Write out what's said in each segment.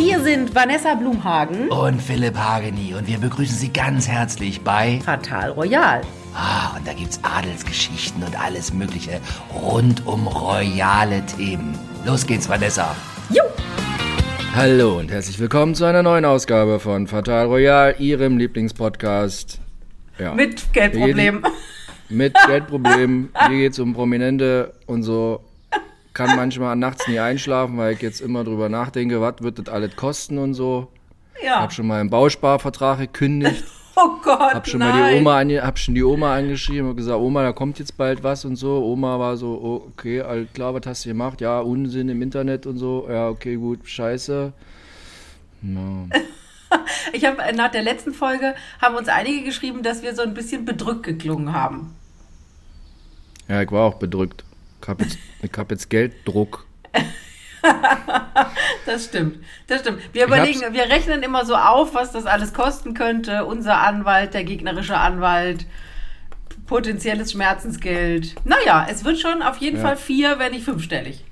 Hier sind Vanessa Blumhagen und Philipp Hageni und wir begrüßen Sie ganz herzlich bei Fatal Royal. Ah, und da gibt's Adelsgeschichten und alles Mögliche rund um royale Themen. Los geht's, Vanessa. Jo! Hallo und herzlich willkommen zu einer neuen Ausgabe von Fatal Royal, Ihrem Lieblingspodcast. Ja. Mit Geldproblemen. Mit Geldproblemen. Hier geht's um Prominente und so. Kann manchmal nachts nie einschlafen, weil ich jetzt immer drüber nachdenke, was wird das alles kosten und so. Ja. Ich habe schon mal einen Bausparvertrag gekündigt. Oh Gott, hab schon nein. mal die Oma ange hab schon die Oma angeschrieben und gesagt, Oma, da kommt jetzt bald was und so. Oma war so, oh, okay, all klar, was hast du gemacht? Ja, Unsinn im Internet und so. Ja, okay, gut, scheiße. No. ich habe nach der letzten Folge haben uns einige geschrieben, dass wir so ein bisschen bedrückt geklungen haben. Ja, ich war auch bedrückt. Ich habe jetzt, hab jetzt Gelddruck. das stimmt, das stimmt. Wir überlegen, wir rechnen immer so auf, was das alles kosten könnte. Unser Anwalt, der gegnerische Anwalt, potenzielles Schmerzensgeld. Naja, es wird schon auf jeden ja. Fall vier, wenn nicht fünfstellig.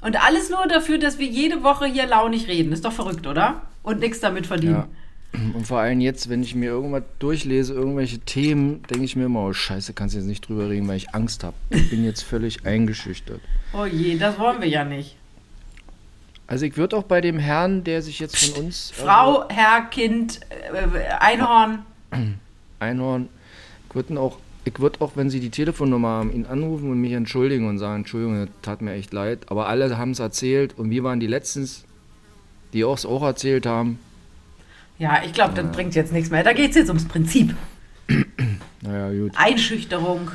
Und alles nur dafür, dass wir jede Woche hier launig reden. Ist doch verrückt, oder? Und nichts damit verdienen. Ja. Und vor allem jetzt, wenn ich mir irgendwas durchlese, irgendwelche Themen, denke ich mir immer, oh Scheiße, kannst du jetzt nicht drüber reden, weil ich Angst habe. Ich bin jetzt völlig eingeschüchtert. Oh je, das wollen wir ja nicht. Also ich würde auch bei dem Herrn, der sich jetzt von uns... Frau, also, Herr, Kind, äh, Einhorn. Einhorn. Ich würde auch, ich würd auch, wenn Sie die Telefonnummer haben, ihn anrufen und mich entschuldigen und sagen, Entschuldigung, das tat mir echt leid. Aber alle haben es erzählt und wir waren die Letzten, die es auch erzählt haben. Ja, ich glaube, das bringt jetzt nichts mehr. Da geht es jetzt ums Prinzip. Naja, gut. Einschüchterung.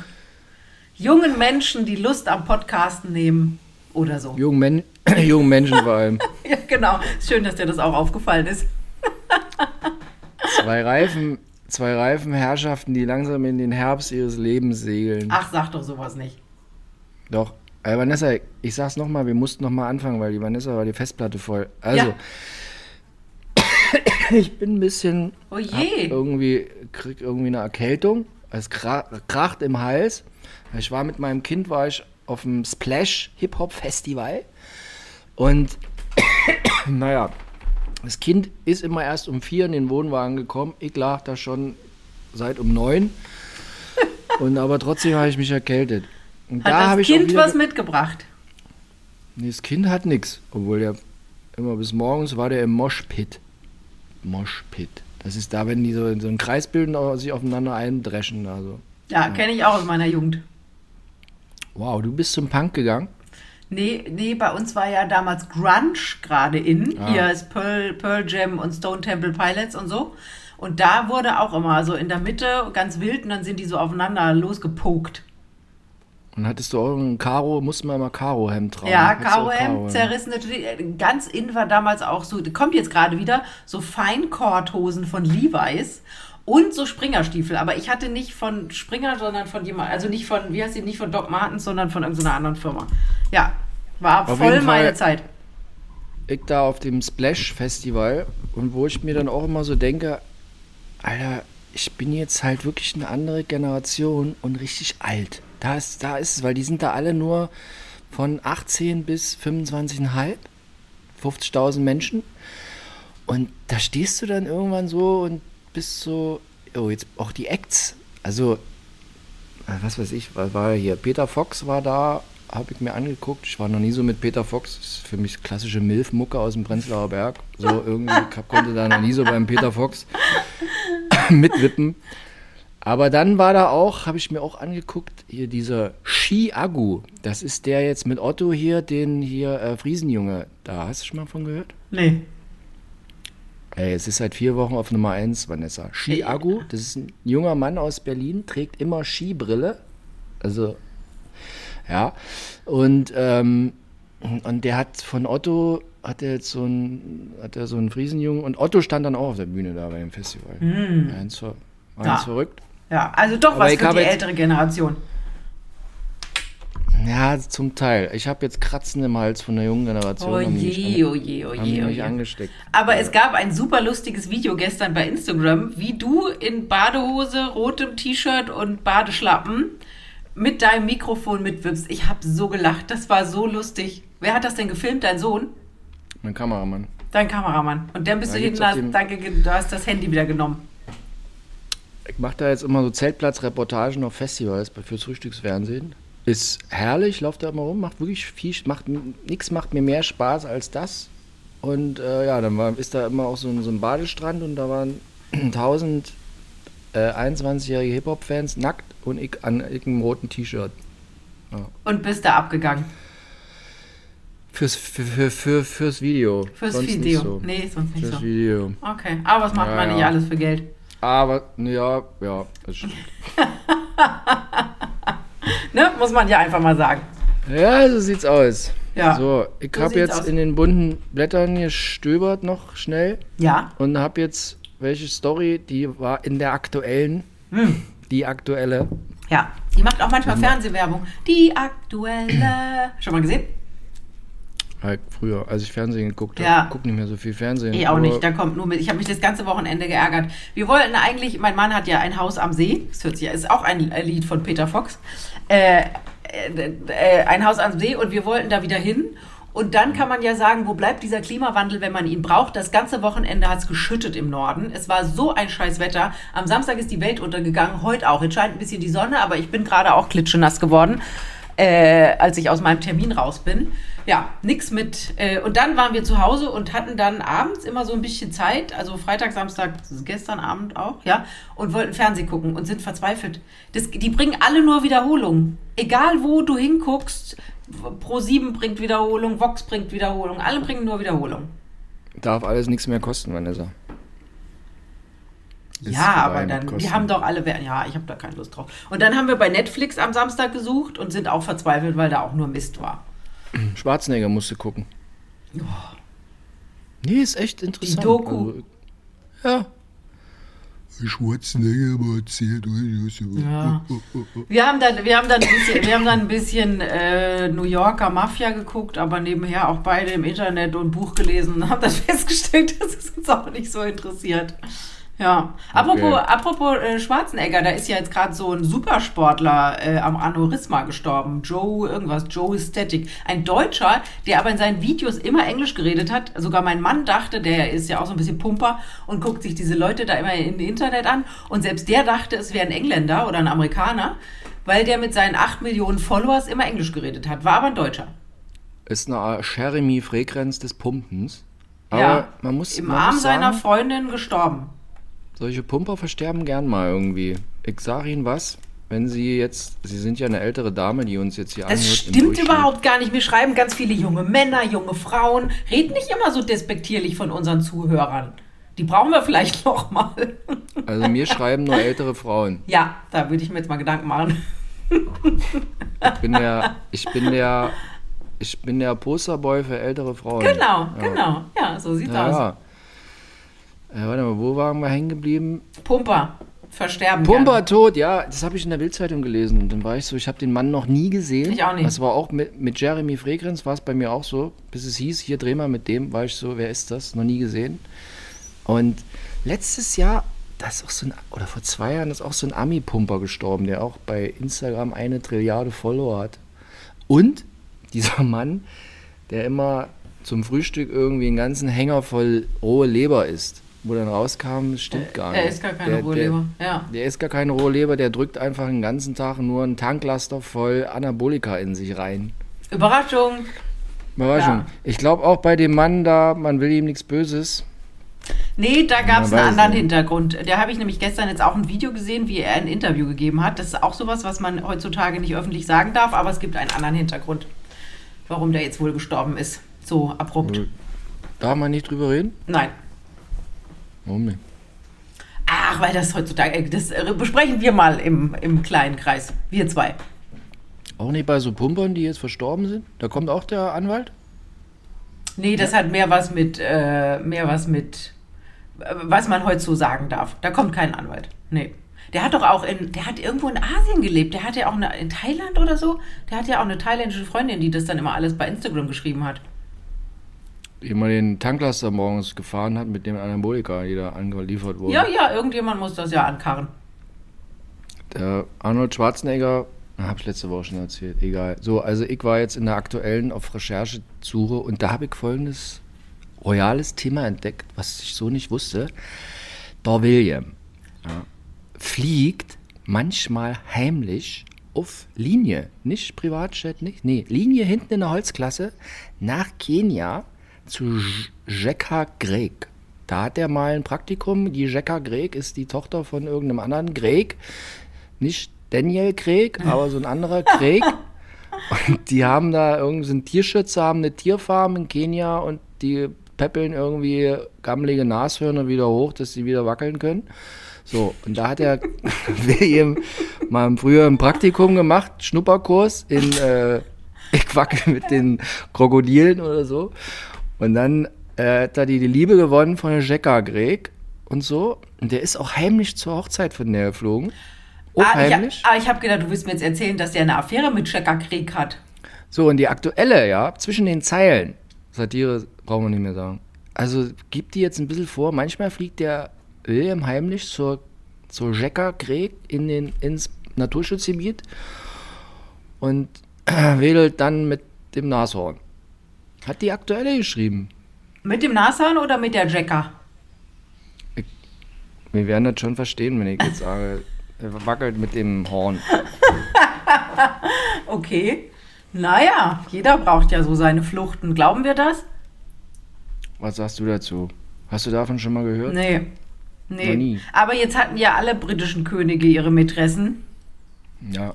Jungen Menschen, die Lust am Podcasten nehmen oder so. Jungen, Men Jungen Menschen vor allem. ja, genau. Schön, dass dir das auch aufgefallen ist. zwei Reifen, zwei Reifenherrschaften, die langsam in den Herbst ihres Lebens segeln. Ach, sag doch sowas nicht. Doch. Äh, Vanessa, ich sag's nochmal, wir mussten nochmal anfangen, weil die Vanessa war die Festplatte voll. Also, ja. ich bin ein bisschen. Oh je. Irgendwie, krieg irgendwie eine Erkältung. Es kracht im Hals. Ich war mit meinem Kind, war ich auf dem Splash Hip Hop Festival. Und naja, das Kind ist immer erst um vier in den Wohnwagen gekommen. Ich lag da schon seit um neun. Und aber trotzdem habe ich mich erkältet. Und hat da das Kind was mitgebracht? Nee, das Kind hat nichts. Obwohl der immer bis morgens war der im Moshpit. Moshpit. Das ist da, wenn die so, so einen Kreis bilden, sich aufeinander eindreschen. Also. Ja, ja. kenne ich auch aus meiner Jugend. Wow, du bist zum Punk gegangen? Nee, nee, bei uns war ja damals Grunge gerade in. Ah. Hier ist Pearl, Pearl Jam und Stone Temple Pilots und so. Und da wurde auch immer so in der Mitte ganz wild und dann sind die so aufeinander losgepokt. Und hattest du auch ein Karo, musste man immer Karo-Hemd tragen. Ja, Karo-Hemd, zerrissen natürlich. Ganz in war damals auch so, kommt jetzt gerade wieder, so Feinkordhosen von Levi's und so Springerstiefel. Aber ich hatte nicht von Springer, sondern von jemand, also nicht von, wie heißt die, nicht von Doc Martens, sondern von irgendeiner anderen Firma. Ja, war auf voll meine Fall Zeit. Ich da auf dem Splash Festival und wo ich mir dann auch immer so denke, Alter, ich bin jetzt halt wirklich eine andere Generation und richtig alt. Da ist, da ist es, weil die sind da alle nur von 18 bis 25,5, 50.000 Menschen. Und da stehst du dann irgendwann so und bist so, oh, jetzt auch die Acts. Also, äh, was weiß ich, war, war hier, Peter Fox war da, habe ich mir angeguckt. Ich war noch nie so mit Peter Fox. Das ist für mich klassische Milf-Mucke aus dem Prenzlauer Berg. So irgendwie konnte da noch nie so beim Peter Fox mitwippen. Aber dann war da auch, habe ich mir auch angeguckt, hier dieser Ski-Agu. Das ist der jetzt mit Otto hier, den hier äh, Friesenjunge. Da hast du schon mal von gehört? Nee. Ey, es ist seit vier Wochen auf Nummer 1, Vanessa. Ski-Agu, das ist ein junger Mann aus Berlin, trägt immer Skibrille. Also, ja. Und, ähm, und der hat von Otto, hat er jetzt so ein, hat er so einen Friesenjungen und Otto stand dann auch auf der Bühne da bei dem Festival. Mm. Eins, eins ja. verrückt. Ja, also doch Aber was für die ältere Generation. Ja, zum Teil. Ich habe jetzt Kratzen im Hals von der jungen Generation. Oh je, oh je, oh je, oh je. angesteckt. Aber ja. es gab ein super lustiges Video gestern bei Instagram, wie du in Badehose, rotem T-Shirt und Badeschlappen mit deinem Mikrofon mitwippst. Ich habe so gelacht. Das war so lustig. Wer hat das denn gefilmt? Dein Sohn? Mein Kameramann. Dein Kameramann. Und dann bist Da du hinten, hast, danke, du hast das Handy wieder genommen. Ich mache da jetzt immer so Zeltplatzreportagen auf Festivals fürs Frühstücksfernsehen. Ist herrlich, lauft da immer rum, macht wirklich viel, macht nichts macht mir mehr Spaß als das. Und äh, ja, dann war, ist da immer auch so ein, so ein Badestrand und da waren 1000 äh, 21-jährige Hip-Hop-Fans nackt und ich an einem roten T-Shirt. Und bist da abgegangen. Fürs, für, für, für, fürs Video. Fürs Sonst Video. Nicht so. Nee, sonst nicht Fürs so. Video. Okay. Aber was macht Ja, man nicht ja. alles für Geld? Aber, ja, ja, das stimmt. Ne? Muss man ja einfach mal sagen. Ja, so sieht's aus. Ja. So, ich So habe jetzt aus. in den bunten Blättern gestöbert noch schnell Ja. und habe jetzt welche Story, die war in der aktuellen, Hm. die aktuelle. Ja. Die macht auch manchmal Fernsehwerbung. Die aktuelle. Schon mal gesehen? Halt früher, als ich Fernsehen geguckt habe. Ja. Ich guck nicht mehr so viel Fernsehen. Ich auch nicht. Da kommt nur mit. Ich habe mich das ganze Wochenende geärgert. Wir wollten eigentlich, mein Mann hat ja ein Haus am See. Das hört sich, ist auch ein Lied von Peter Fox. Äh, äh, äh, ein Haus am See und wir wollten da wieder hin. Und dann kann man ja sagen, wo bleibt dieser Klimawandel, wenn man ihn braucht? Das ganze Wochenende hat es geschüttet im Norden. Es war so ein scheiß Wetter. Am Samstag ist die Welt untergegangen, heute auch. Jetzt scheint ein bisschen die Sonne, aber ich bin gerade auch klitschenass geworden, äh, als ich aus meinem Termin raus bin. Ja, nix mit. Äh, und dann waren wir zu Hause und hatten dann abends immer so ein bisschen Zeit, also Freitag, Samstag, gestern Abend auch, ja, und wollten Fernsehen gucken und sind verzweifelt. Das, die bringen alle nur Wiederholungen. Egal wo du hinguckst, Pro7 bringt Wiederholung, Vox bringt Wiederholung, alle bringen nur Wiederholung. darf alles nichts mehr kosten, Vanessa. Ja, aber dann, die Kosten. haben doch alle, Wer- ja, ich habe da keine Lust drauf. Und dann haben wir bei Netflix am Samstag gesucht und sind auch verzweifelt, weil da auch nur Mist war. Schwarzenegger musste gucken. Nee, ist echt interessant. Doku. Also, ja. Schwarzenegger aber erzählt. Ja. Wir haben dann, wir haben dann ein bisschen, wir haben dann ein bisschen äh, New Yorker Mafia geguckt, aber nebenher auch beide im Internet und Buch gelesen und haben dann festgestellt, dass es uns auch nicht so interessiert. Ja. Apropos, Okay. apropos äh, Schwarzenegger, da ist ja jetzt gerade so ein Supersportler äh, am Aneurysma gestorben. Joe, irgendwas, Joe Static. Ein Deutscher, der aber in seinen Videos immer Englisch geredet hat. Sogar mein Mann dachte, der ist ja auch so ein bisschen Pumper und guckt sich diese Leute da immer im Internet an. Und selbst der dachte, es wäre ein Engländer oder ein Amerikaner, weil der mit seinen 8 Millionen Followers immer Englisch geredet hat. War aber ein Deutscher. Ist eine Art Jeremy-Frequenz des Pumpens. Aber ja. man muss, Im man Arm muss seiner sagen, Freundin gestorben. Solche Pumper versterben gern mal irgendwie. Ich sage Ihnen was, wenn Sie jetzt, Sie sind ja eine ältere Dame, die uns jetzt hier Das anhört. im stimmt überhaupt gar nicht. Mir schreiben ganz viele junge Männer, junge Frauen. Red nicht immer so despektierlich von unseren Zuhörern. Die brauchen wir vielleicht noch mal. Also mir schreiben nur ältere Frauen. Ja, da würde ich mir jetzt mal Gedanken machen. Ich bin der, ich bin der, ich bin der Posterboy für ältere Frauen. Genau, Ja. genau. Ja, so sieht's Ja, aus. ja. Äh, warte mal, wo waren wir hängen geblieben? Pumper. Versterben. Pumper gerne. tot, ja, das habe ich in der Bildzeitung gelesen. Und dann war ich so, ich habe den Mann noch nie gesehen. Ich auch nicht. Das war auch mit, mit Jeremy Frequenz, war es bei mir auch so. Bis es hieß, hier dreh mal mit dem, war ich so, wer ist das? Noch nie gesehen. Und letztes Jahr, das ist auch so ein, oder vor zwei Jahren ist auch so ein Ami-Pumper gestorben, der auch bei Instagram eine Trilliarde Follower hat. Und dieser Mann, der immer zum Frühstück irgendwie einen ganzen Hänger voll rohe Leber isst. Wo dann rauskam, stimmt gar nicht. Er ist gar keine Der- Rohleber. Ja. der ist gar keine rohe Leber, der drückt einfach den ganzen Tag nur einen Tanklaster voll Anabolika in sich rein. Überraschung. Überraschung. Ja. Ich glaube auch bei dem Mann da, man will ihm nichts Böses. Nee, da gab es einen anderen nicht. Hintergrund. Da habe ich nämlich gestern jetzt auch ein Video gesehen, wie er ein Interview gegeben hat. Das ist auch sowas, was man heutzutage nicht öffentlich sagen darf, aber es gibt einen anderen Hintergrund, warum der jetzt wohl gestorben ist. So abrupt. Darf man nicht drüber reden? Nein. Warum nicht? Ach, weil das heutzutage, äh, das äh, besprechen wir mal im, im kleinen Kreis. Wir zwei. Auch nicht bei so Pumpern, die jetzt verstorben sind? Da kommt auch der Anwalt? Nee, das hat mehr was mit, äh, mehr was mit, äh, was man heute so sagen darf. Da kommt kein Anwalt. Nee. Der hat doch auch in, der hat irgendwo in Asien gelebt. Der hat ja auch eine, in Thailand oder so. Der hat ja auch eine thailändische Freundin, die das dann immer alles bei Instagram geschrieben hat. Mal den Tanklaster morgens gefahren hat mit dem Anabolika, die da angeliefert wurde. Ja, ja, irgendjemand muss das ja ankarren. Der Arnold Schwarzenegger, habe ich letzte Woche schon erzählt, egal. So, also ich war jetzt in der aktuellen auf Recherchesuche und da habe ich folgendes royales Thema entdeckt, was ich so nicht wusste. Der William ja, fliegt manchmal heimlich auf Linie, nicht Privatjet, nicht, nee, Linie hinten in der Holzklasse nach Kenia zu Jekka Greg. Da hat er mal ein Praktikum. Die Jekka Greg ist die Tochter von irgendeinem anderen Greg. Nicht Daniel Craig, aber so ein anderer Craig. Und die haben da irgendwie einen Tierschützer, haben eine Tierfarm in Kenia und die peppeln irgendwie gammelige Nashörner wieder hoch, dass sie wieder wackeln können. So, und da hat er William mal früher ein Praktikum gemacht, Schnupperkurs in äh, Ich wackel mit den Krokodilen oder so. Und dann äh, hat er die, die Liebe gewonnen von der Jekka Greg und so. Und der ist auch heimlich zur Hochzeit von der geflogen. Oh, ah, heimlich. Ich, ah, ich habe gedacht, du willst mir jetzt erzählen, dass der eine Affäre mit Checker Krieg hat. So, und die aktuelle, ja, zwischen den Zeilen, Satire brauchen wir nicht mehr sagen. Also gibt die jetzt ein bisschen vor, manchmal fliegt der William heimlich zur, zur Jecker Krieg in den, ins Naturschutzgebiet und wedelt dann mit dem Nashorn. Hat die aktuelle geschrieben. Mit dem Nashorn oder mit der Jacker? Wir werden das schon verstehen, wenn ich jetzt sage, er wackelt mit dem Horn. okay. Naja, jeder braucht ja so seine Fluchten. Glauben wir das? Was sagst du dazu? Hast du davon schon mal gehört? Nee. Nee. nie. Aber jetzt hatten ja alle britischen Könige ihre Mätressen. Ja.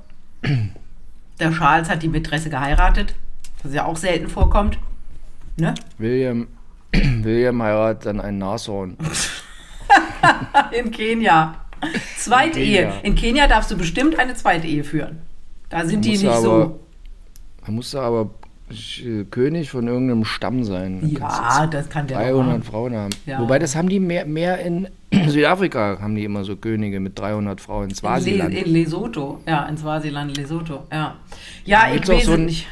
Der Charles hat die Mätresse geheiratet, was ja auch selten vorkommt. Ne? William, William heiratet dann ein Nashorn. In Kenia. Zweitehe. In, In Kenia darfst du bestimmt eine zweite Ehe führen. Da sind die nicht aber, so. Da musst du aber König von irgendeinem Stamm sein. Da ja, das kann der 300 Frauen haben. Ja. Wobei das haben die mehr, mehr in Südafrika haben die immer so Könige mit 300 Frauen. In Swasiland. In, Le in Lesotho, ja, in Swasiland, Lesotho, ja. Ja, ich weiß so nicht.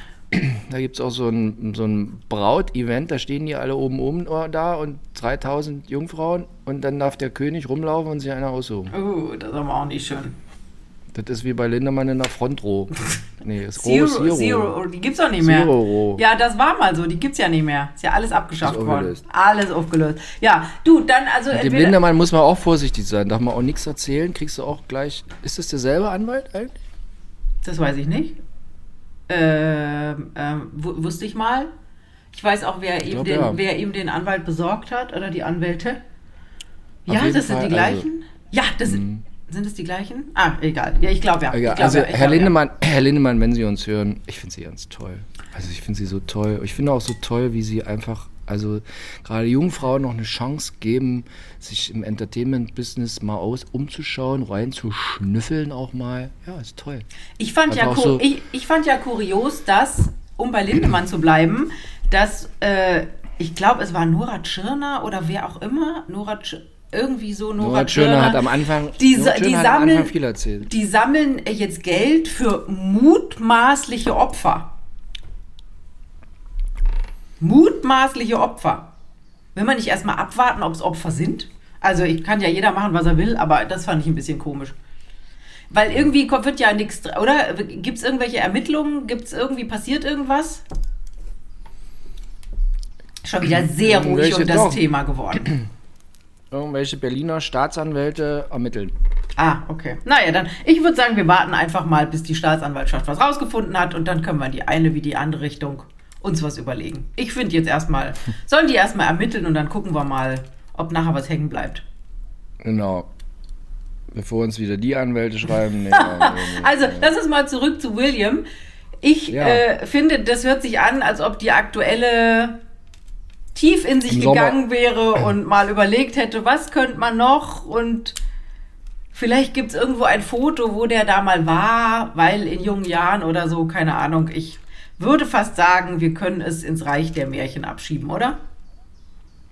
Da gibt es auch so ein, so ein Braut-Event, da stehen die alle oben oben da und 3000 Jungfrauen und dann darf der König rumlaufen und sich einer aussuchen. Oh, das ist aber auch nicht schön. Das ist wie bei Lindemann in der Frontrow. Nee, ist Zero, Zero. Zero. Die gibt's doch nicht mehr. Zero. Ja, das war mal so. Die gibt's ja nicht mehr. Ist ja alles abgeschafft worden. Alles aufgelöst. Ja, du, dann also. Mit dem Lindemann muss man auch vorsichtig sein. Darf man auch nichts erzählen. Kriegst du auch gleich. Ist das derselbe Anwalt eigentlich? Das weiß ich nicht. Ähm, wusste ich mal. Ich weiß auch, wer, ihm, den, ja. wer ihm den Anwalt besorgt hat oder die Anwälte. Auf ja, das sind die also gleichen. Also, ja, das sind. Mhm. Sind es die gleichen? Ah, egal. Ja, ich glaube ja. Glaub, also ja, Herr, glaub, Lindemann, ja. Herr Lindemann, wenn Sie uns hören, ich finde Sie ganz toll. Also ich finde Sie so toll. Ich finde auch so toll, wie Sie einfach, also gerade jungen Frauen noch eine Chance geben, sich im Entertainment-Business mal aus umzuschauen, reinzuschnüffeln auch mal. Ja, ist toll. Ich fand, ja, so ich, ich fand ja kurios, dass, um bei Lindemann zu bleiben, dass, äh, ich glaube, es war Nora Tschirner oder wer auch immer, Nora Tschirner, irgendwie so Nora, Nora Tschirner hat am Anfang, die, die sammeln, Anfang viel erzählt. Die sammeln jetzt Geld für mutmaßliche Opfer. Mutmaßliche Opfer. Will man nicht erstmal abwarten, ob es Opfer sind? Also ich kann ja jeder machen, was er will, aber das fand ich ein bisschen komisch. Weil irgendwie wird ja nichts, oder? Gibt es irgendwelche Ermittlungen? Gibt es irgendwie, passiert irgendwas? Schon wieder sehr ruhig um das doch. Thema geworden. irgendwelche Berliner Staatsanwälte ermitteln. Ah, okay. Naja, dann, ich würde sagen, wir warten einfach mal, bis die Staatsanwaltschaft was rausgefunden hat und dann können wir in die eine wie die andere Richtung uns was überlegen. Ich finde jetzt erstmal, sollen die erstmal ermitteln und dann gucken wir mal, ob nachher was hängen bleibt. Genau. Bevor uns wieder die Anwälte schreiben. Nee, also, lass uns mal zurück zu William. Ich ja. äh, finde, das hört sich an, als ob die aktuelle tief in sich gegangen wäre und mal überlegt hätte, was könnte man noch und vielleicht gibt es irgendwo ein Foto, wo der da mal war, weil in jungen Jahren oder so, keine Ahnung. Ich würde fast sagen, wir können es ins Reich der Märchen abschieben, oder?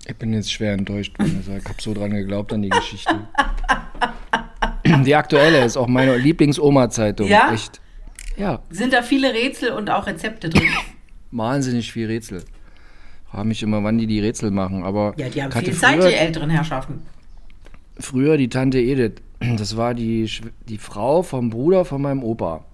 Ich bin jetzt schwer enttäuscht, ich habe so dran geglaubt an die Geschichte. die aktuelle ist auch meine Lieblings-Oma-Zeitung. Ja? Echt. Ja. Sind da viele Rätsel und auch Rezepte drin? Wahnsinnig viel Rätsel frage mich immer, wann die die Rätsel machen. Aber ja, die haben viel Zeit, die älteren Herrschaften. Früher die Tante Edith, das war die, die Frau vom Bruder von meinem Opa.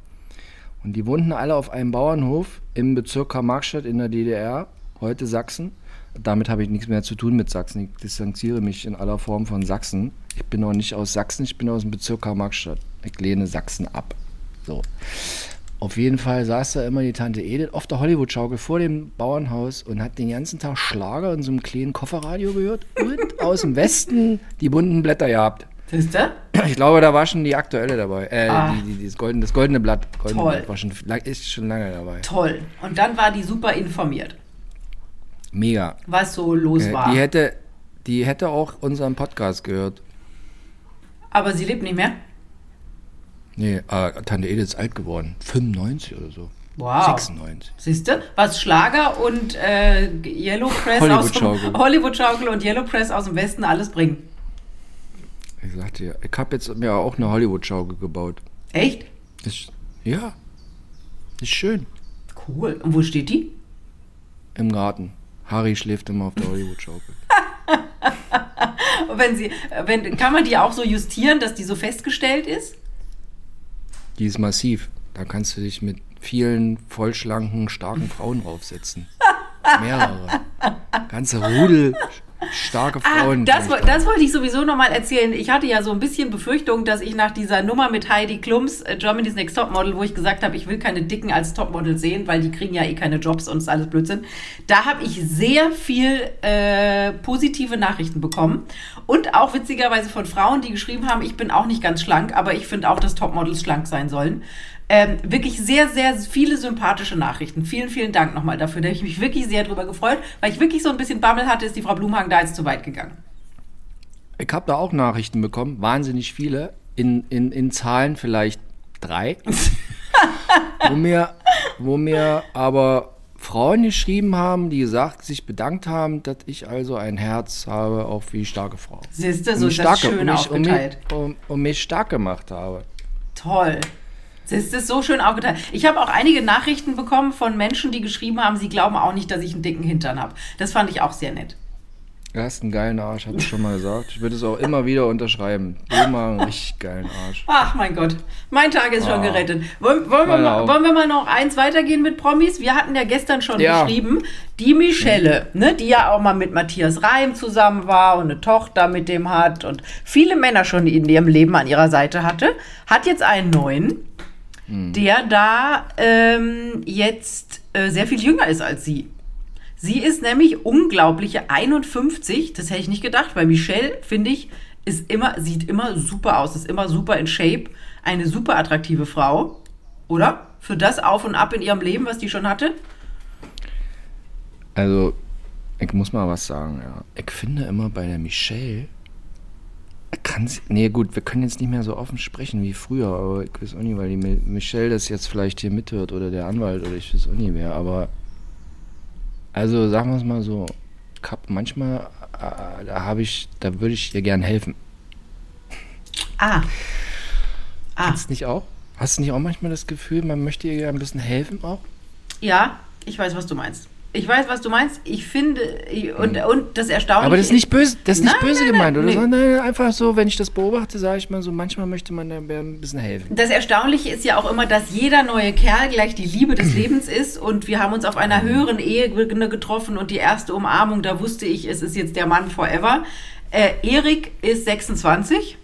Und die wohnten alle auf einem Bauernhof im Bezirk Karl-Marx-Stadt in der DDR, heute Sachsen. Damit habe ich nichts mehr zu tun mit Sachsen. Ich distanziere mich in aller Form von Sachsen. Ich bin auch nicht aus Sachsen, ich bin aus dem Bezirk Karl-Marx-Stadt. Ich lehne Sachsen ab. So. Auf jeden Fall saß da immer die Tante Edith auf der Hollywood-Schaukel vor dem Bauernhaus und hat den ganzen Tag Schlager in so einem kleinen Kofferradio gehört und aus dem Westen die bunten Blätter gehabt. Siehst du? Ich glaube, da war schon die aktuelle dabei. Äh, Ah. die, die, das, goldene, das goldene Blatt. Goldene Toll. Blatt war schon, ist schon lange dabei. Toll. Und dann war die super informiert, Mega. was so los Äh, war. die, hätte, die hätte auch unseren Podcast gehört. Aber sie lebt nicht mehr. Nee, äh, Tante Edith ist alt geworden. 95 oder so. Wow. 96. Siehst du? Was Schlager und äh, Yellow Press aus dem Hollywood-Schaukel. Hollywood-Schaukel und Yellow Press aus dem Westen alles bringen. Ich sagte ja, ich habe jetzt mir auch eine Hollywood-Schaukel gebaut. Echt? Ist, ja. Ist schön. Cool. Und wo steht die? Im Garten. Harry schläft immer auf der Hollywood-Schaukel. Und wenn sie, wenn, kann man die auch so justieren, dass die so festgestellt ist? Die ist massiv. Da kannst du dich mit vielen vollschlanken, starken Frauen draufsetzen. Mehrere. Ganze Rudel starke Ah, Frauen. das, kann wo- ich da- das wollte ich sowieso nochmal erzählen. Ich hatte ja so ein bisschen Befürchtung, dass ich nach dieser Nummer mit Heidi Klums, äh, Germany's Next Topmodel, wo ich gesagt habe, ich will keine Dicken als Topmodel sehen, weil die kriegen ja eh keine Jobs und ist alles Blödsinn. Da habe ich sehr viel äh, positive Nachrichten bekommen. Und auch witzigerweise von Frauen, die geschrieben haben, ich bin auch nicht ganz schlank, aber ich finde auch, dass Topmodels schlank sein sollen. Ähm, wirklich sehr, sehr viele sympathische Nachrichten. Vielen, vielen Dank nochmal dafür. Da habe ich mich wirklich sehr drüber gefreut, weil ich wirklich so ein bisschen Bammel hatte, ist die Frau Blumhagen da jetzt zu weit gegangen. Ich habe da auch Nachrichten bekommen, wahnsinnig viele. In, in, in Zahlen vielleicht drei. wo, mir, wo mir aber Frauen geschrieben haben, die gesagt, sich bedankt haben, dass ich also ein Herz habe, auch wie starke Frau. Siehst du, so Und ist das starke, schön um mich, um, mich, aufgeteilt. um, um mich stark gemacht habe. Toll. Siehst du, so schön aufgeteilt. Ich habe auch einige Nachrichten bekommen von Menschen, die geschrieben haben, sie glauben auch nicht, dass ich einen dicken Hintern habe. Das fand ich auch sehr nett. Du hast einen geilen Arsch, habe ich schon mal gesagt. Ich würde es auch immer wieder unterschreiben. Mal einen richtig geilen Arsch. Ach mein Gott, mein Tag ist schon Ah. gerettet. Wollen, wollen, wir mal, wollen wir mal noch eins weitergehen mit Promis? Wir hatten ja gestern schon Ja. geschrieben, die Michelle, ne, die ja auch mal mit Matthias Reim zusammen war und eine Tochter mit dem hat und viele Männer schon in ihrem Leben an ihrer Seite hatte, hat jetzt einen neuen, der da ähm, jetzt äh, sehr viel jünger ist als sie. Sie ist nämlich unglaubliche 51. Das hätte ich nicht gedacht, weil Michelle, finde ich, ist immer, sieht immer super aus, ist immer super in Shape. Eine super attraktive Frau. Oder? Für das Auf und Ab in ihrem Leben, was die schon hatte. Also, ich muss mal was sagen, ja. Ich finde immer bei der Michelle. Kann sie. Nee, gut, wir können jetzt nicht mehr so offen sprechen wie früher, aber ich weiß auch nicht, weil die Mi- Michelle das jetzt vielleicht hier mithört oder der Anwalt oder ich weiß auch nicht wer, aber. Also, sagen wir es mal so. Hab manchmal, äh, da habe ich, da würde ich ihr gern helfen. Ah. Ah. Hast du nicht auch? Hast du nicht auch manchmal das Gefühl, man möchte ihr gern ein bisschen helfen auch? Ja, ich weiß, was du meinst. Ich weiß, was du meinst. Ich finde, und, und das Erstaunliche. Hm. Aber das ist nicht böse, das ist nicht Nein, böse nein, gemeint, nein, oder? nee. Sondern einfach so, wenn ich das beobachte, sage ich mal so, manchmal möchte man da ein bisschen helfen. Das Erstaunliche ist ja auch immer, dass jeder neue Kerl gleich die Liebe des Lebens ist und wir haben uns auf einer höheren Ebene getroffen und die erste Umarmung, da wusste ich, es ist jetzt der Mann forever. Äh, Erik ist 26,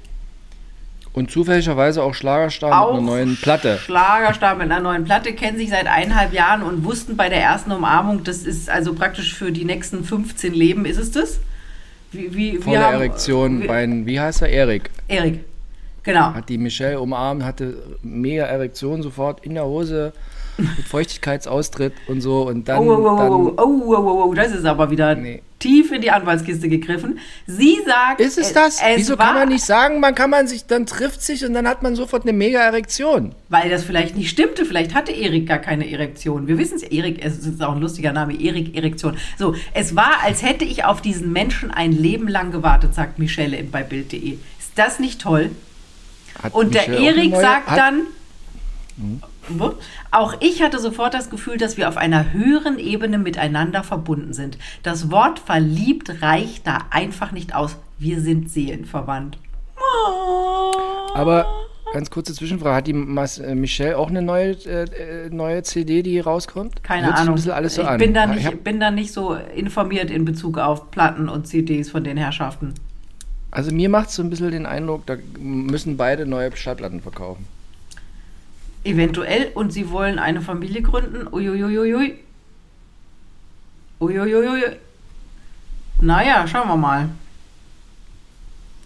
Und zufälligerweise auch Schlagerstar mit auch einer neuen Platte. Schlagerstar mit einer neuen Platte, kennen sich seit eineinhalb Jahren und wussten bei der ersten Umarmung, das ist also praktisch für die nächsten 15 Leben, ist es das? Wie, wie, Volle wir haben- Erektion wie- bei, wie heißt er, Erik? Erik, genau. Hat die Michelle umarmt, hatte mega Erektion sofort in der Hose mit Feuchtigkeitsaustritt und so und dann, Oh, oh, oh, dann oh, oh, oh, oh, das ist aber wieder Nee. tief in die Anwaltskiste gegriffen. Sie sagt, ist es das? Es Wieso war, kann man nicht sagen, man kann man sich, dann trifft sich und dann hat man sofort eine mega Erektion. Weil das vielleicht nicht stimmte. Vielleicht hatte Erik gar keine Erektion. Wir wissen es, Erik, es ist auch ein lustiger Name, Erik Erektion. So, es war, als hätte ich auf diesen Menschen ein Leben lang gewartet, sagt Michelle bei Bild.de. Ist das nicht toll? Hat Und der Michelle eine Erik sagt hat, dann, Wo? Auch ich hatte sofort das Gefühl, dass wir auf einer höheren Ebene miteinander verbunden sind. Das Wort verliebt reicht da einfach nicht aus. Wir sind seelenverwandt. Aber Ganz kurze Zwischenfrage. Hat die Mas äh, Michelle auch eine neue, äh, neue CD, die hier rauskommt? Keine Hört Ahnung. Alles so ich an. bin da, Ich nicht, hab- bin da nicht so informiert in Bezug auf Platten und CDs von den Herrschaften. also mir macht es so ein bisschen den Eindruck, da müssen beide neue Schallplatten verkaufen. Eventuell und sie wollen eine Familie gründen. Uiuiuiui. Uiuiuiui. Naja, schauen wir mal.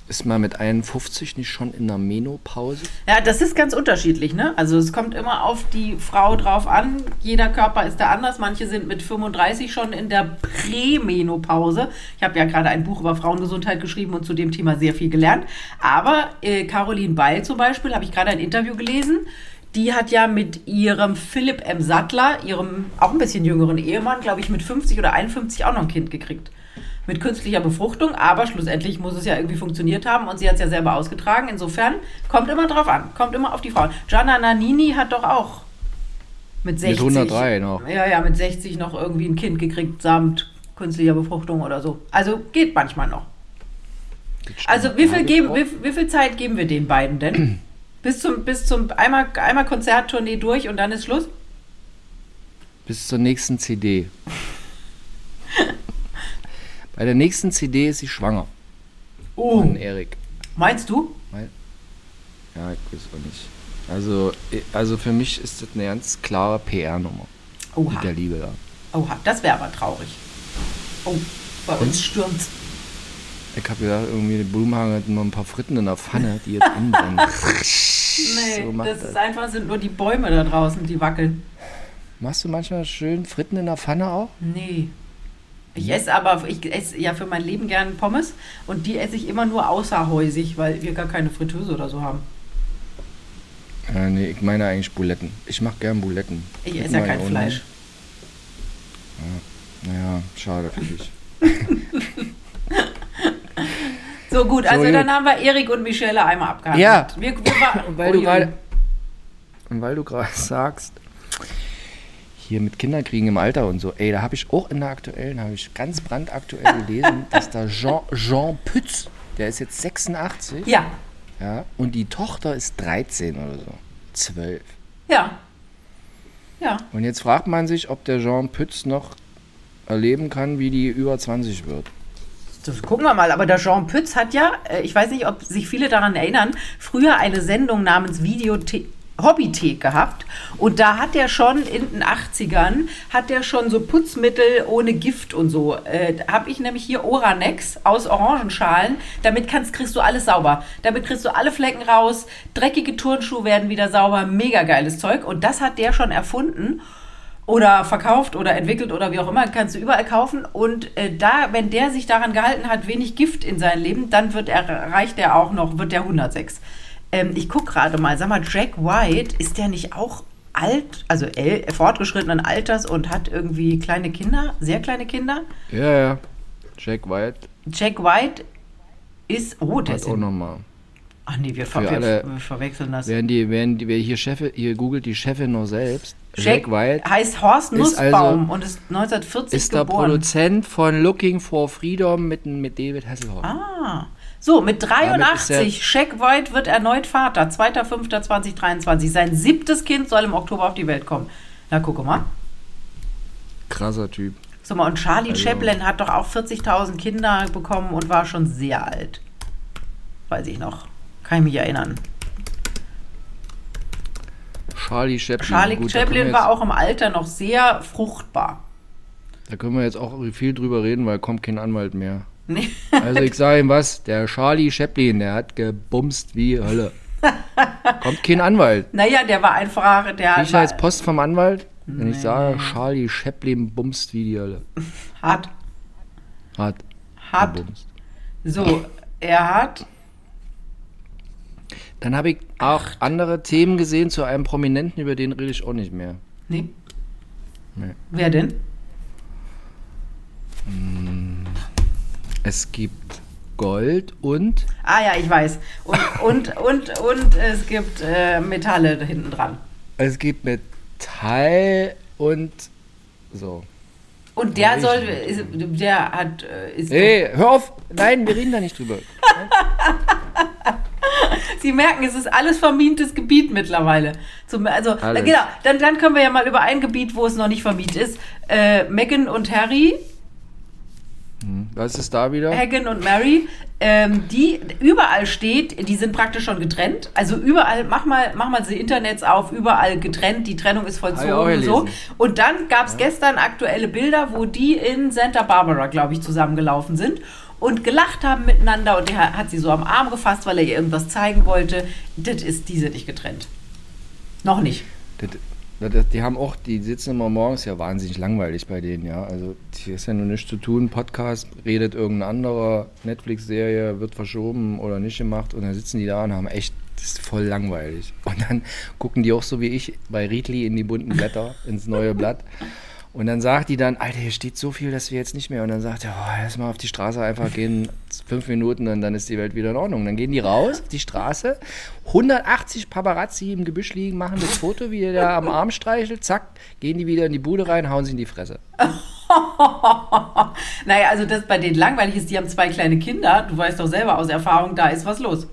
Ist man mit 51 nicht schon in der Menopause? Ja, das ist ganz unterschiedlich, ne? Also es kommt immer auf die Frau drauf an. Jeder Körper ist da anders. Manche sind mit 35 schon in der Prämenopause. Ich habe ja gerade ein Buch über Frauengesundheit geschrieben und zu dem Thema sehr viel gelernt. Aber äh, Caroline Beil zum Beispiel, habe ich gerade ein Interview gelesen. Die hat ja mit ihrem Philipp M. Sattler, ihrem auch ein bisschen jüngeren Ehemann, glaube ich, mit 50 oder 51 auch noch ein Kind gekriegt mit künstlicher Befruchtung, aber schlussendlich muss es ja irgendwie funktioniert haben und sie hat es ja selber ausgetragen. Insofern kommt immer drauf an, kommt immer auf die Frauen. Gianna Nannini hat doch auch mit 60. 103 noch. Ja, ja, mit 60 noch irgendwie ein Kind gekriegt samt künstlicher Befruchtung oder so. Also geht manchmal noch. Also wie viel, geben, wie, wie viel Zeit geben wir den beiden denn? Bis zum, bis zum einmal, einmal Konzerttournee durch und dann ist Schluss? Bis zur nächsten CD. Bei der nächsten CD ist sie schwanger. Oh, Von Erik. meinst du? Ja, ich weiß auch nicht. Also, also für mich ist das eine ganz klare PR-Nummer. Oha. Mit der Liebe da. Oha, das wäre aber traurig. Oh, bei uns stürmt's. Ich habe gedacht, irgendwie, der Blumhagen hat noch ein paar Fritten in der Pfanne, die jetzt anbrennen. Nee, So das das. ist einfach, sind nur die Bäume da draußen, die wackeln. Machst du manchmal schön Fritten in der Pfanne auch? Nee. Ich esse aber, ich esse ja für mein Leben gern Pommes und die esse ich immer nur außerhäusig, weil wir gar keine Fritteuse oder so haben. Äh, nee, ich meine eigentlich Buletten. Ich mache gern Buletten. Ich esse ja kein Mayonnaise. Fleisch. Naja, schade für dich. So gut, also gut. dann haben wir Erik und Michelle einmal abgehandelt. Ja. Wir, wir war, Und weil du Ui, ui. gerade und weil du gerade sagst, hier mit Kinderkriegen im Alter und so, ey, da habe ich auch in der aktuellen, habe ich ganz brandaktuell gelesen, dass da Jean, Jean Pütz, der ist jetzt 86, Ja, ja, und die Tochter ist 13 oder so, 12. ja. Ja, Und jetzt fragt man sich, ob der Jean Pütz noch erleben kann, wie die über 20 wird. Das gucken wir mal. Aber der Jean Pütz hat ja, äh, ich weiß nicht, ob sich viele daran erinnern, früher eine Sendung namens Videothe Hobbythek gehabt und da hat er schon in den 80ern hat er schon so Putzmittel ohne Gift und so. Äh, habe ich nämlich hier Oranex aus Orangenschalen. Damit kannst, kriegst du alles sauber. Damit kriegst du alle Flecken raus. Dreckige Turnschuhe werden wieder sauber. Mega geiles Zeug. Und das hat der schon erfunden oder verkauft oder entwickelt oder wie auch immer, kannst du überall kaufen. Und äh, da, wenn der sich daran gehalten hat, wenig Gift in sein Leben, dann wird er, reicht er auch noch, wird der 106. Ähm, ich gucke gerade mal, sag mal, Jack White, ist der nicht auch alt, also el fortgeschrittenen Alters und hat irgendwie kleine Kinder, sehr kleine Kinder? Ja, ja. Jack White Jack White ist, oh, der hat ist, auch nochmal. Ach nee, wir, ver alle- wir verwechseln das. Während die, während die, wer hier Chefin, hier googelt die Chefin noch selbst. Jack Jack White heißt Horst ist Nussbaum also- und ist 1940 ist der geboren. Produzent von Looking for Freedom mit, mit David Hasselhoff. Ah. So, mit Damit ist 83, Shaq White wird erneut Vater, 2.5.2023. Sein siebtes Kind soll im Oktober auf die Welt kommen. Na, guck mal. Krasser Typ. So mal, und Charlie Also- Chaplin hat doch auch 40.000 Kinder bekommen und war schon sehr alt. Weiß ich noch. Kann ich mich erinnern. Charlie Chaplin. Charlie Gut, Chaplin war auch im Alter noch sehr fruchtbar. Da können wir jetzt auch viel drüber reden, weil kommt kein Anwalt mehr. Nee. Also ich sage ihm was, der Charlie Chaplin, der hat gebumst wie Hölle. Kommt kein Anwalt. Naja, der war einfach. Der ich jetzt Post vom Anwalt? Wenn ich Nee. sage, Charlie Chaplin bumst wie die Hölle. Hat Hat. gebumst. So, er hat. Dann habe ich auch andere Themen gesehen zu einem Prominenten, über den rede ich auch nicht mehr. Nee. Nee. Wer denn? Es gibt Gold und Ah ja, ich weiß. Und, und, und, und es gibt äh, Metalle hinten dran. es gibt Metall und so. Und der Ja, soll, ist, der hat, äh, ist Hey, hör auf! Nein, wir reden da nicht drüber. Sie merken, es ist alles vermintes Gebiet mittlerweile. Zum, also, Alles. genau, dann, dann können wir ja mal über ein Gebiet, wo es noch nicht vermint ist. Äh, Meghan und Harry, Was ist da wieder? Hagen und Mary, ähm, die überall steht, die sind praktisch schon getrennt. Also überall, mach mal, mach mal die Internets auf, überall getrennt, die Trennung ist vollzogen und so. Und dann gab es gestern aktuelle Bilder, wo die in Santa Barbara, glaube ich, zusammengelaufen sind und gelacht haben miteinander und der hat sie so am Arm gefasst, weil er ihr irgendwas zeigen wollte. Das ist, die sind nicht getrennt. Noch nicht. Das, das, die haben auch, die sitzen immer morgens ja wahnsinnig langweilig bei denen, ja. Also hier ist ja nur nichts zu tun. Podcast redet irgendein anderer, Netflix-Serie wird verschoben oder nicht gemacht und dann sitzen die da und haben echt, das ist voll langweilig. Und dann gucken die auch so wie ich bei Riedli in die bunten Blätter, ins neue Blatt. Und dann sagt die dann, Alter, hier steht so viel, dass wir jetzt nicht mehr. Und dann sagt er, oh, lass mal auf die Straße einfach gehen, fünf Minuten und dann ist die Welt wieder in Ordnung. Dann gehen die raus auf die Straße, 180 Paparazzi im Gebüsch liegen, machen das Foto, wie er da am Arm streichelt, zack, gehen die wieder in die Bude rein, hauen sie in die Fresse. naja, also das bei denen langweilig ist, die haben zwei kleine Kinder. Du weißt doch selber aus Erfahrung, da ist was los.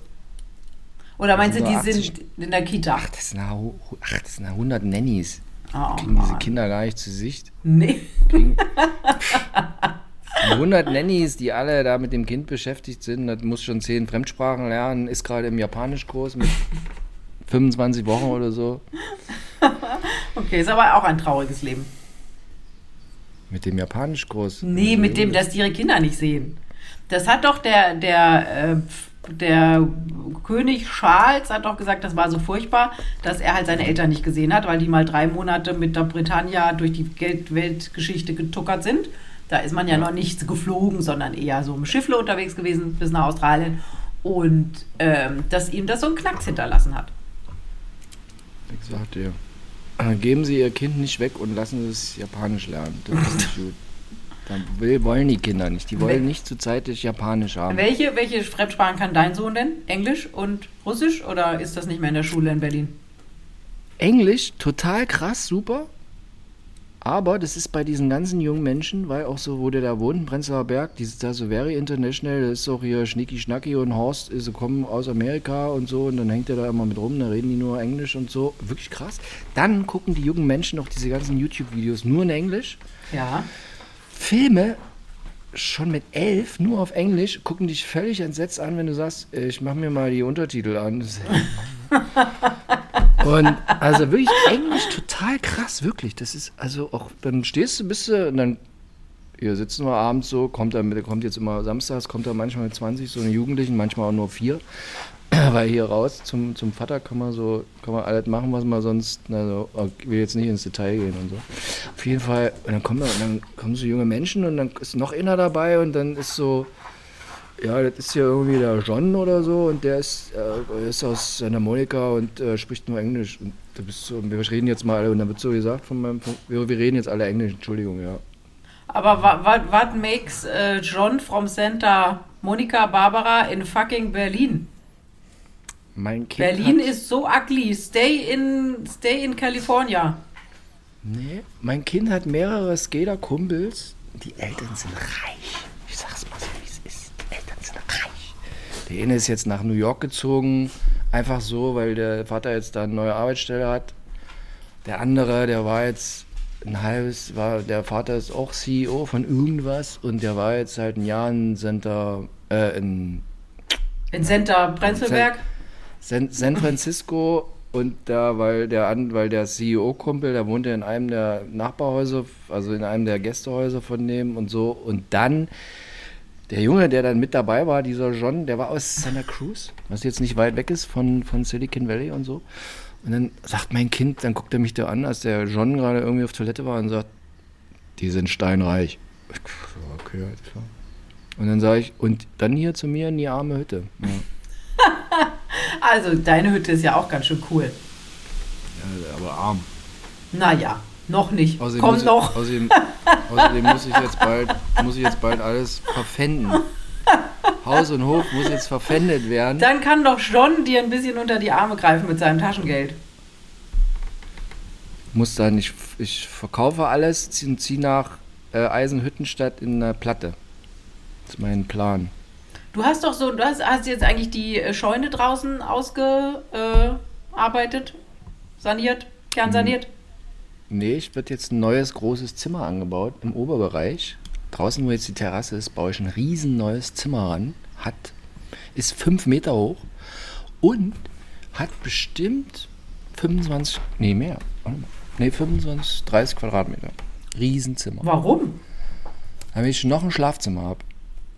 Oder meinst du, die nur 80 sind in der Kita? Ach, das sind, ach, das sind ja 100 Nannies. Oh, Kriegen diese. Kinder gar nicht zu Sicht. Nee. Kriegen 100 Nannies, die alle da mit dem Kind beschäftigt sind. Das muss schon 10 Fremdsprachen lernen, ist gerade im Japanischkurs mit 25 Wochen oder so. Okay, ist aber auch ein trauriges Leben. Mit dem Japanischkurs. Nee, mit dem, dass die ihre Kinder nicht sehen. Das hat doch der, der, äh, der König Charles hat doch gesagt, das war so furchtbar, dass er halt seine Eltern nicht gesehen hat, weil die mal drei Monate mit der Britannia durch die Weltgeschichte getuckert sind. Da ist man ja noch nicht geflogen, sondern eher so im Schiffle unterwegs gewesen bis nach Australien. Und ähm, dass ihm das so einen Knacks hinterlassen hat. Ich sag dir. Äh, Geben Sie Ihr Kind nicht weg und lassen Sie es Japanisch lernen. Das ist gut. Dann will, wollen die Kinder nicht. Die wollen Wel- nicht zu zeitig Japanisch haben. Welche, welche Fremdsprachen kann dein Sohn denn? Englisch und Russisch? Oder ist das nicht mehr in der Schule in Berlin? Englisch, total krass, super. Aber das ist bei diesen ganzen jungen Menschen, weil auch so, wo der da wohnt, in Prenzlauer Berg, die ist da so very international, das ist auch hier Schnicki Schnacki und Horst, sie kommen aus Amerika und so und dann hängt er da immer mit rum, da reden die nur Englisch und so. Wirklich krass. Dann gucken die jungen Menschen auch diese ganzen YouTube-Videos nur in Englisch. Ja. Filme schon mit elf nur auf Englisch gucken dich völlig entsetzt an, wenn du sagst, ich mache mir mal die Untertitel an. Und also wirklich Englisch total krass, wirklich. Das ist also auch, dann stehst du, bist du, und dann hier sitzen wir abends so, kommt dann, kommt jetzt immer samstags, kommt da manchmal mit 20 so eine Jugendlichen, manchmal auch nur vier. Weil hier raus zum, zum Vater kann man so, kann man alles machen, was man sonst, also ich will jetzt nicht ins Detail gehen und so. Auf jeden Fall, und dann kommen, da, und dann kommen so junge Menschen und dann ist noch einer dabei und dann ist so, ja, das ist ja irgendwie der John oder so und der ist, äh, ist aus Santa Monica und äh, spricht nur Englisch. Und du bist so, wir reden jetzt mal alle, und dann wird so gesagt von meinem, von, wir, wir reden jetzt alle Englisch, Entschuldigung, ja. Aber was makes äh, John from Santa Monica Barbara in fucking Berlin? Mein Kind Berlin hat, ist so ugly. Stay in, stay in California. Nee, mein Kind hat mehrere Skater-Kumpels. Die Eltern sind reich. Ich sag's mal so, wie es ist. Die Eltern sind reich. Der eine ist jetzt nach New York gezogen, einfach so, weil der Vater jetzt da eine neue Arbeitsstelle hat. Der andere, der war jetzt ein halbes, war, der Vater ist auch CEO von irgendwas und der war jetzt halt ein Jahr in Center, äh, in In Center Prenzlberg. San, San Francisco und da, weil der weil der CEO-Kumpel, der wohnte in einem der Nachbarhäuser, also in einem der Gästehäuser von dem und so. Und dann der Junge, der dann mit dabei war, dieser John, der war aus Santa Cruz, was jetzt nicht weit weg ist von, von Silicon Valley und so. Und dann sagt mein Kind, dann guckt er mich da an, als der John gerade irgendwie auf Toilette war und sagt, die sind steinreich. Okay, alles klar. Und dann sage ich, und dann hier zu mir in die arme Hütte. Ja. Also, deine Hütte ist ja auch ganz schön cool. Ja, aber arm. Naja, noch nicht. Außerdem Kommt muss noch. Außerdem, außerdem muss ich jetzt bald, muss ich jetzt bald alles verpfänden. Haus und Hof muss jetzt verpfändet werden. Dann kann doch John dir ein bisschen unter die Arme greifen mit seinem Taschengeld. Muss dann, ich, ich verkaufe alles, ziehe zieh nach äh, Eisenhüttenstadt in eine Platte. Das ist mein Plan. Du hast doch so, du hast, hast jetzt eigentlich die äh, Scheune draußen ausgearbeitet, saniert, kernsaniert? Nee, ich wird jetzt ein neues großes Zimmer angebaut im Oberbereich. Draußen, wo jetzt die Terrasse ist, baue ich ein riesen neues Zimmer ran. Hat, ist fünf Meter hoch und hat bestimmt 25, nee mehr, nee 25, 30 Quadratmeter. Riesenzimmer. Warum? Damit ich noch ein Schlafzimmer habe.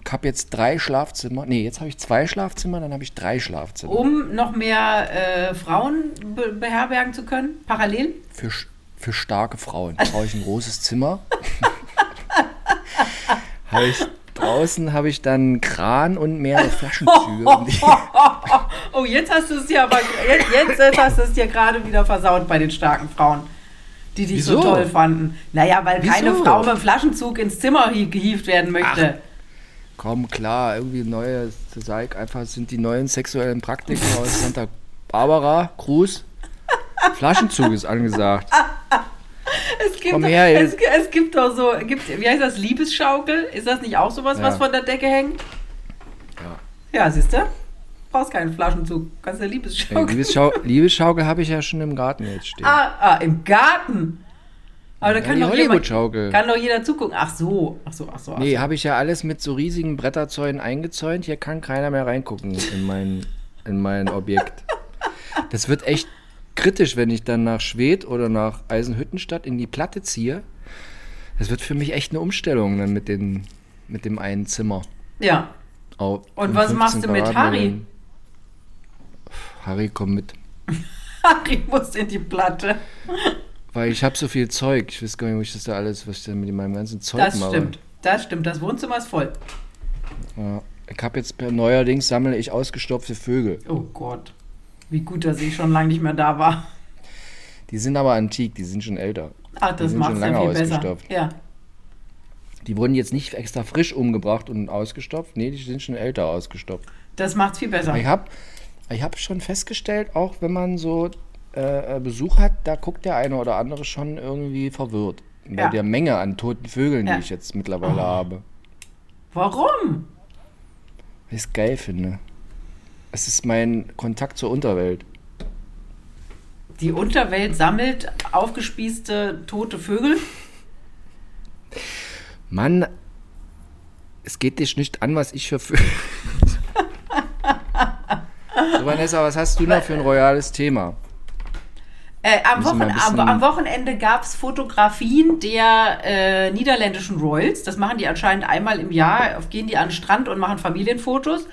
Ich habe jetzt drei Schlafzimmer. Nee, jetzt habe ich zwei Schlafzimmer, dann habe ich drei Schlafzimmer. Um noch mehr äh, Frauen be beherbergen zu können, parallel? Für, für starke Frauen brauche ich ein großes Zimmer. habe ich, draußen habe ich dann einen Kran und mehrere Flaschenzüge. Oh, jetzt hast du es dir aber jetzt, jetzt, jetzt hast du es dir gerade wieder versaut bei den starken Frauen, die dich so Wieso? toll fanden. Naja, weil keine Wieso? Frau mit Flaschenzug ins Zimmer hie- gehievt werden möchte. Komm, klar, irgendwie neue, das sag einfach, sind die neuen sexuellen Praktiken aus Santa Barbara, Cruz. Flaschenzug ist angesagt. Es gibt, Komm her, es, es gibt doch so, gibt, wie heißt das, Liebesschaukel? Ist das nicht auch sowas, was Ja. von der Decke hängt? Ja. Ja, siehst du? Brauchst keinen Flaschenzug, kannst Ey, Liebesschaukel. Liebesschau Liebesschaukel habe ich ja schon im Garten jetzt stehen. ah, ah, im Garten. Aber da Ja, kann, die doch Hollywood-Schaukel. kann doch jeder zugucken. Ach so, ach so, ach so. Ach Nee, so. habe ich ja alles mit so riesigen Bretterzäunen eingezäunt. Hier kann keiner mehr reingucken in mein, in mein Objekt. Das wird echt kritisch, wenn ich dann nach Schwedt oder nach Eisenhüttenstadt in die Platte ziehe. Das wird für mich echt eine Umstellung dann mit, den, mit dem einen Zimmer. Ja. Au- Und was 15 machst du mit. Harry? Harry, komm mit. Harry muss in die Platte. Weil ich habe so viel Zeug. Ich weiß gar nicht, wo ich das da alles, was ich da mit meinem ganzen Zeug Das mache. stimmt. Das stimmt. Das Wohnzimmer ist voll. Ja. Ich habe jetzt neuerdings sammle ich ausgestopfte Vögel. Oh Gott. Wie gut, dass ich schon lange nicht mehr da war. Die sind aber antik, die sind schon älter. Ach, das macht schon ja viel besser. Ja. Die wurden jetzt nicht extra frisch umgebracht und ausgestopft. Nee, die sind schon älter ausgestopft. Das macht's viel besser. Ich habe ich hab schon festgestellt, auch wenn man so äh, äh, Besuch hat, da guckt der eine oder andere schon irgendwie verwirrt. Bei Ja. der Menge an toten Vögeln, Ja. die ich jetzt mittlerweile habe. Warum? Weil ich es geil finde. Es ist mein Kontakt zur Unterwelt. Die Unterwelt sammelt aufgespießte tote Vögel. Mann, es geht dich nicht an, was ich für Vögel. so, Vanessa, was hast du noch für ein royales Thema? Äh, am, Wochen, am, am Wochenende gab es Fotografien der äh, niederländischen Royals. Das machen die anscheinend einmal im Jahr. Gehen die an den Strand und machen Familienfotos.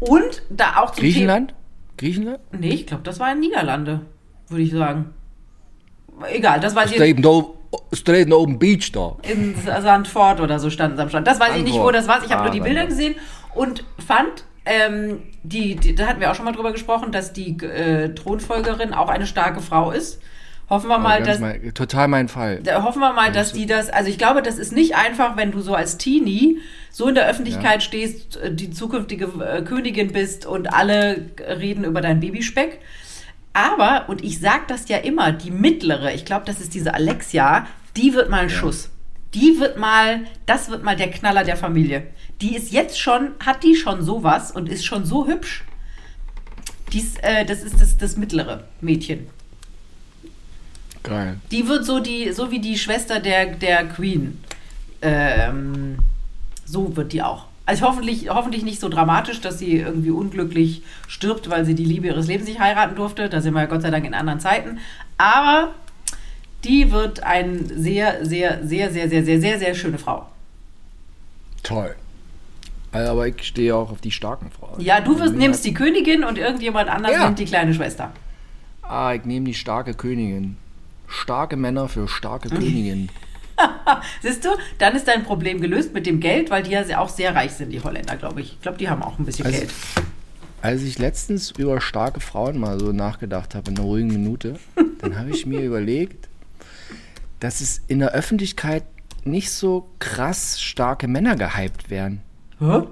Und da auch zum Griechenland? Griechenland? Thema. Nee, ich glaube, das war in Niederlande, würde ich sagen. Egal, das weiß ich Straight no, straight no open beach da. in Sandford oder so standen sie am Strand. Das weiß ich nicht, wo das war. Ich habe Ah, nur die Bilder gesehen und fand, ähm, die, die, da hatten wir auch schon mal drüber gesprochen, dass die äh, Thronfolgerin auch eine starke Frau ist. Hoffen wir mal, Ganz dass, mein, total mein Fall. da hoffen wir mal, dass die das, also ich glaube, das ist nicht einfach, wenn du so als Teenie so in der Öffentlichkeit stehst, äh, die zukünftige äh, Königin bist und alle reden über dein Babyspeck. Aber, und ich sag das ja immer, die mittlere, ich glaube, das ist diese Alexia, die wird mal ein Schuss. Die wird mal, das wird mal der Knaller der Familie. Die ist jetzt schon, hat die schon sowas und ist schon so hübsch. Dies, äh, das ist das, das mittlere Mädchen. Geil. Die wird so die, so wie die Schwester der, der Queen. Ähm, so wird die auch. Also hoffentlich, hoffentlich nicht so dramatisch, dass sie irgendwie unglücklich stirbt, weil sie die Liebe ihres Lebens nicht heiraten durfte. Da sind wir ja Gott sei Dank in anderen Zeiten. Aber die wird eine sehr, sehr, sehr, sehr, sehr, sehr, sehr, sehr schöne Frau. Toll. Also, aber ich stehe auch auf die starken Frauen. Ja, du wirst, nimmst die Königin und irgendjemand anders Ja. nimmt die kleine Schwester. Ah, ich nehme die starke Königin. Starke Männer für starke Königin. Siehst du, dann ist dein Problem gelöst mit dem Geld, weil die ja auch sehr reich sind, die Holländer, glaube ich. Ich glaube, die haben auch ein bisschen Also- Geld. Als ich letztens über starke Frauen mal so nachgedacht habe, in einer ruhigen Minute, dann habe ich mir überlegt, dass es in der Öffentlichkeit nicht so krass starke Männer gehypt werden, Hä?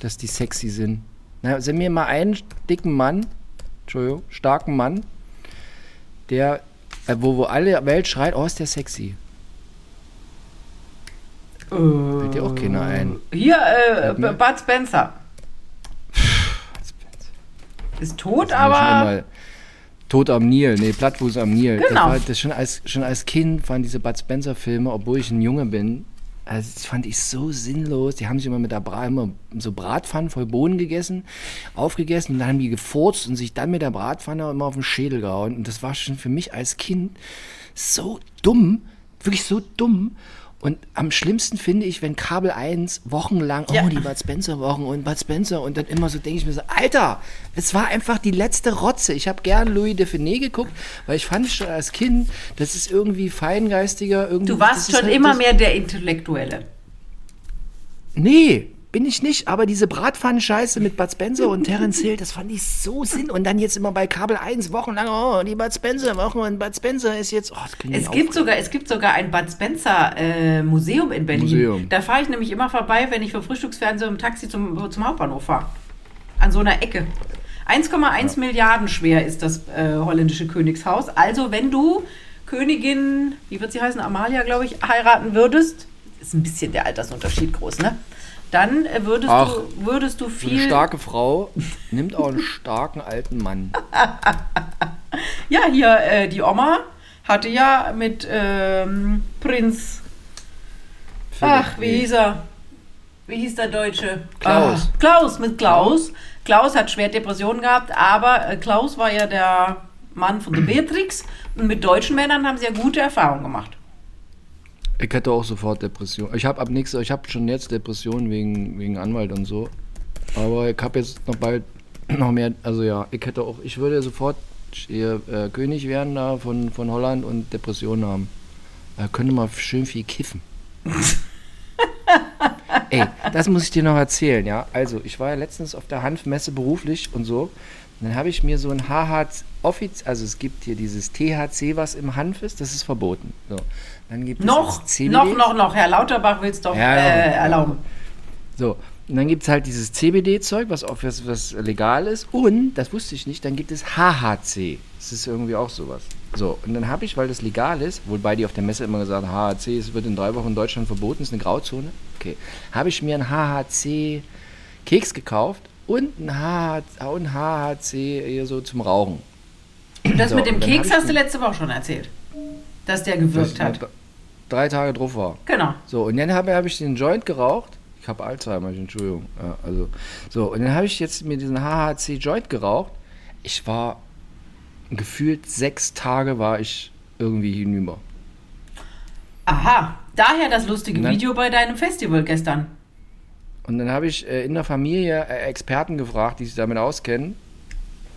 dass die sexy sind. Na, send mir mal einen dicken Mann, Entschuldigung, starken Mann, der, äh, wo, wo alle Welt schreit, oh, ist der sexy. Fällt dir auch keiner ein. Hier, äh, Bud Spencer. Ist tot, aber. Tod am Nil, nee, Plattfuß am Nil. Genau. Das war, das schon, als, schon als Kind waren diese Bud Spencer-Filme, obwohl ich ein Junge bin, also das fand ich so sinnlos. Die haben sich immer mit der Bra immer so Bratpfannen voll Bohnen gegessen, aufgegessen und dann haben die gefurzt und sich dann mit der Bratpfanne immer auf den Schädel gehauen. Und das war schon für mich als Kind so dumm, wirklich so dumm. Und am schlimmsten finde ich, wenn Kabel 1 wochenlang, Ja. oh, die Bud Spencer Wochen und Bud Spencer und dann immer so denke ich mir so, Alter, es war einfach die letzte Rotze. Ich habe gern Louis Define geguckt, weil ich fand schon als Kind, das ist irgendwie feingeistiger. Irgendwie, Du warst schon halt immer mehr der Intellektuelle. Nee, bin ich nicht, aber diese Bratpfannen-Scheiße mit Bud Spencer und Terence Hill, das fand ich so sinn. Und dann jetzt immer bei Kabel 1 wochenlang, oh, die Bud Spencer Wochen und Bud Spencer ist jetzt, oh, Es gibt, sogar, es gibt sogar ein Bud Spencer äh, Museum in Berlin. Museum. Da fahre ich nämlich immer vorbei, wenn ich für Frühstücksfernsehen im Taxi zum, zum Hauptbahnhof fahre. An so einer Ecke. 1,1 Milliarden schwer ist das äh, holländische Königshaus. Also wenn du Königin, wie wird sie heißen, Amalia, glaube ich, heiraten würdest, ist ein bisschen der Altersunterschied groß, ne? Dann äh, würdest, Ach, du, würdest du So viel... eine starke Frau nimmt auch einen starken alten Mann. Ja, hier, äh, die Oma hatte ja mit ähm, Prinz Ach, wie hieß er? Wie hieß der Deutsche? Klaus. Ah, Klaus, mit Klaus. Klaus hat schwer Depressionen gehabt, aber äh, Klaus war ja der Mann von der Beatrix. Und mit deutschen Männern haben sie ja gute Erfahrungen gemacht. Ich hätte auch sofort Depression. Ich habe ab nächster, ich habe schon jetzt Depressionen wegen, wegen Anwalt und so. Aber ich habe jetzt noch bald noch mehr, also ja, ich hätte auch, ich würde sofort hier, äh, König werden da von, von Holland und Depressionen haben. Da könnte man schön viel kiffen. Ey, das muss ich dir noch erzählen, ja. Also, ich war ja letztens auf der Hanfmesse beruflich und so. Und dann habe ich mir so ein HH Offiz, also es gibt hier dieses THC, was im Hanf ist, das ist verboten. So. Dann gibt es Noch, das CBD. noch, noch, noch. Herr Lauterbach will es doch Ja, äh, erlauben. So, und dann gibt es halt dieses CBD-Zeug, was, was, was legal ist. Und, das wusste ich nicht, dann gibt es HHC. Das ist irgendwie auch sowas. So, und dann habe ich, weil das legal ist, wobei die auf der Messe immer gesagt haben, HHC, es wird in drei Wochen in Deutschland verboten, ist eine Grauzone. Okay, habe ich mir einen HHC-Keks gekauft und ein, HH, und HHC hier so zum Rauchen. Und das So, mit dem Keks hast du letzte Woche schon erzählt. Dass der dass gewirkt ich hat. Drei Tage drauf war. Genau. So, und dann habe hab ich den Joint geraucht. Ich habe Alzheimer, Entschuldigung. Ja, also, so, und dann habe ich jetzt mir diesen HHC-Joint geraucht. Ich war gefühlt sechs Tage war ich irgendwie hinüber. Aha. Daher das lustige Nein. Video bei deinem Festival gestern. Und dann habe ich äh, in der Familie äh, Experten gefragt, die sich damit auskennen.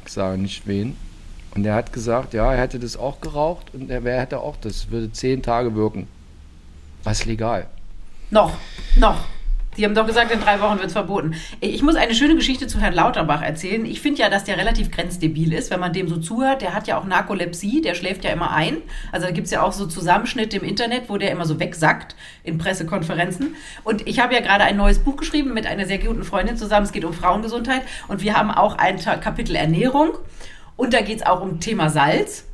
Ich sage nicht wen. Und der hat gesagt, ja, er hätte das auch geraucht und er wer hätte auch das, würde zehn Tage wirken. Was legal. Noch, noch. Die haben doch gesagt, in drei Wochen wird es verboten. Ich muss eine schöne Geschichte zu Herrn Lauterbach erzählen. Ich finde ja, dass der relativ grenzdebil ist, wenn man dem so zuhört. Der hat ja auch Narkolepsie, der schläft ja immer ein. Also da gibt es ja auch so Zusammenschnitte im Internet, wo der immer so wegsackt in Pressekonferenzen. Und ich habe ja gerade ein neues Buch geschrieben mit einer sehr guten Freundin zusammen. Es geht um Frauengesundheit. Und wir haben auch ein Kapitel Ernährung. Und da geht es auch um Thema Salz.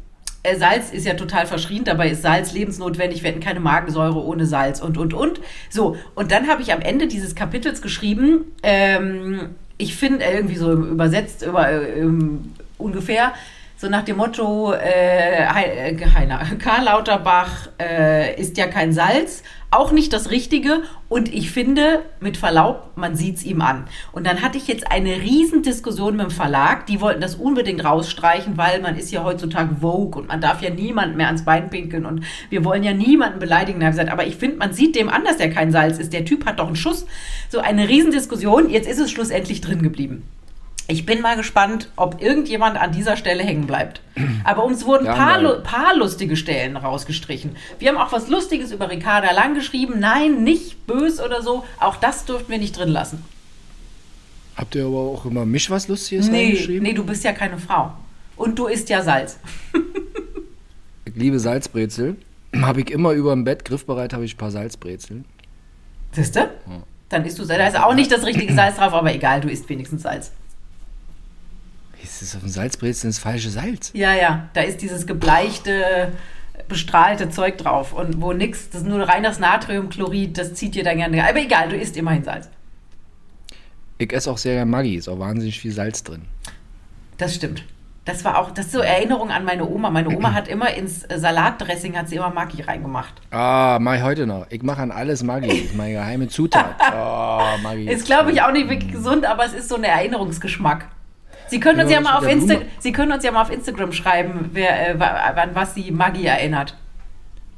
Äh, Salz ist ja total verschrien, dabei ist Salz lebensnotwendig, wir hätten keine Magensäure ohne Salz und, und, und. So, und dann habe ich am Ende dieses Kapitels geschrieben, ähm, ich finde äh, irgendwie so übersetzt über, äh, ähm, ungefähr, so nach dem Motto, äh, äh, Heiner, Karl Lauterbach äh, ist ja kein Salz, auch nicht das Richtige und ich finde, mit Verlaub, man sieht es ihm an. Und dann hatte ich jetzt eine riesen Diskussion mit dem Verlag, die wollten das unbedingt rausstreichen, weil man ist ja heutzutage Vogue und man darf ja niemanden mehr ans Bein pinkeln und wir wollen ja niemanden beleidigen. Da habe ich gesagt, aber ich finde, man sieht dem an, dass der kein Salz ist. Der Typ hat doch einen Schuss. So eine riesen Diskussion, jetzt ist es schlussendlich drin geblieben. Ich bin mal gespannt, ob irgendjemand an dieser Stelle hängen bleibt. Aber uns wurden Ja, paar, lu- paar lustige Stellen rausgestrichen. Wir haben auch was Lustiges über Ricarda Lang geschrieben. Nein, nicht bös oder so. Auch das dürften wir nicht drin lassen. Habt ihr aber auch immer mich was Lustiges Nee, reingeschrieben? nee, du bist ja keine Frau. Und du isst ja Salz. Ich liebe Salzbrezel. Habe ich immer über dem Bett, griffbereit habe ich ein paar Salzbrezeln. Siehst du? Dann isst du Salz. Da ist auch nicht das richtige Salz drauf, aber egal, du isst wenigstens Salz. Ist das auf dem Salzbrezeln das falsche Salz? Ja, ja, da ist dieses gebleichte, bestrahlte Zeug drauf. Und wo nix, das ist nur rein das Natriumchlorid, das zieht dir dann gerne. Aber egal, du isst immerhin Salz. Ich esse auch sehr gerne Maggi, ist auch wahnsinnig viel Salz drin. Das stimmt. Das war auch, das ist so Erinnerung an meine Oma. Meine Oma hat immer ins äh, Salatdressing hat sie immer Maggi reingemacht. Ah, mach ich heute noch. Ich mache an alles Maggi. Das ist meine geheime Zutat. Oh, Maggi. Ist, glaube ich, auch nicht wirklich gesund, aber es ist so ein Erinnerungsgeschmack. Sie können uns ja, ja mal auf Insta Sie können uns ja mal auf Instagram schreiben, wer, äh, an was Sie Maggi erinnert.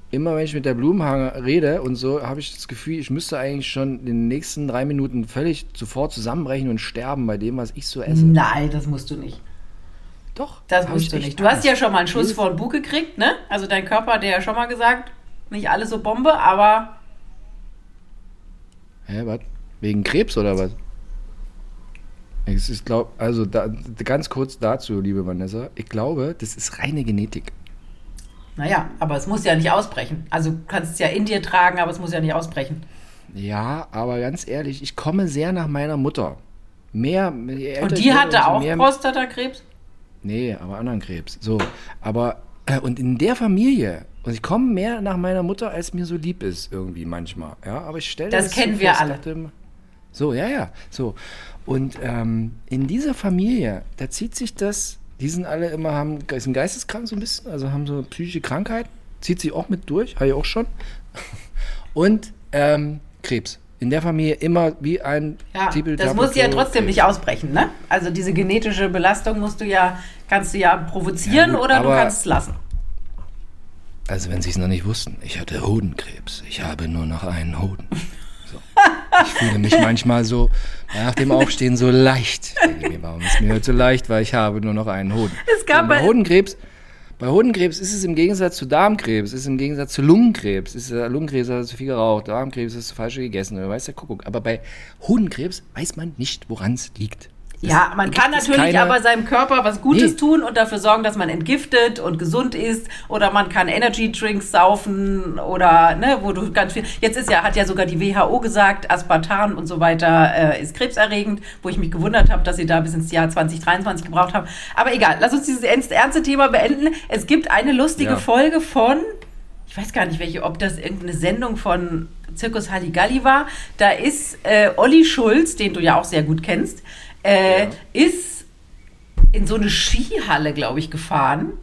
Immer wenn ich mit der Blumenhanger rede und so, habe ich das Gefühl, ich müsste eigentlich schon in den nächsten drei Minuten völlig sofort zusammenbrechen und sterben bei dem, was ich so esse. Nein, das musst du nicht. Doch. Das musst du nicht. Du hast ja schon mal einen Schuss vor den Bug gekriegt, ne? Also dein Körper hat dir ja schon mal gesagt, nicht alles so Bombe, aber. Hä, was? Wegen Krebs oder was? Es ist, glaub, also da, ganz kurz dazu, liebe Vanessa. Ich glaube, das ist reine Genetik. Naja, aber es muss ja nicht ausbrechen. Also du kannst es ja in dir tragen, aber es muss ja nicht ausbrechen. Ja, aber ganz ehrlich, ich komme sehr nach meiner Mutter. Mehr. Und die hatte auch Prostatakrebs? Nee, aber anderen Krebs. So, aber äh, und in der Familie und ich komme mehr nach meiner Mutter, als mir so lieb ist irgendwie manchmal. Ja, aber ich stelle das, das kennen so wir fest, alle. Dachte, so, ja, ja, so. Und ähm, in dieser Familie, da zieht sich das. Die sind alle immer haben sind geisteskrank so ein bisschen, also haben so psychische Krankheit, zieht sich auch mit durch, habe ich auch schon. Und ähm, Krebs in der Familie immer wie ein ja, Das muss ja trotzdem nicht ausbrechen, ne? Also diese genetische Belastung musst du ja, kannst du ja provozieren ja, gut, oder du kannst es lassen. Also wenn sie es noch nicht wussten, ich hatte Hodenkrebs. Ich habe nur noch einen Hoden. Ich fühle mich manchmal so nach dem Aufstehen so leicht. warum ist mir heute so leicht? Weil ich habe nur noch einen Hoden. Es gab bei Hodenkrebs bei Hodenkrebs ist es im Gegensatz zu Darmkrebs, ist es im Gegensatz zu Lungenkrebs, ist äh, Lungenkrebs hast du zu viel geraucht, Darmkrebs hast du falsch gegessen, oder weiß der Kuckuck. Aber bei Hodenkrebs weiß man nicht, woran es liegt. Ja, man kann natürlich keine... aber seinem Körper was Gutes nee. tun und dafür sorgen, dass man entgiftet und gesund ist. Oder man kann Energy Drinks saufen oder, ne, wo du ganz viel. Jetzt ist ja, hat ja sogar die WHO gesagt, Aspartan und so weiter äh, ist krebserregend, wo ich mich gewundert habe, dass sie da bis ins Jahr 2023 gebraucht haben. Aber egal, lass uns dieses ernste Thema beenden. Es gibt eine lustige ja. Folge von, ich weiß gar nicht welche, ob das irgendeine Sendung von Zirkus Halligalli war. Da ist äh, Olli Schulz, den du ja auch sehr gut kennst äh, ja. ist in so eine Skihalle, glaube ich, gefahren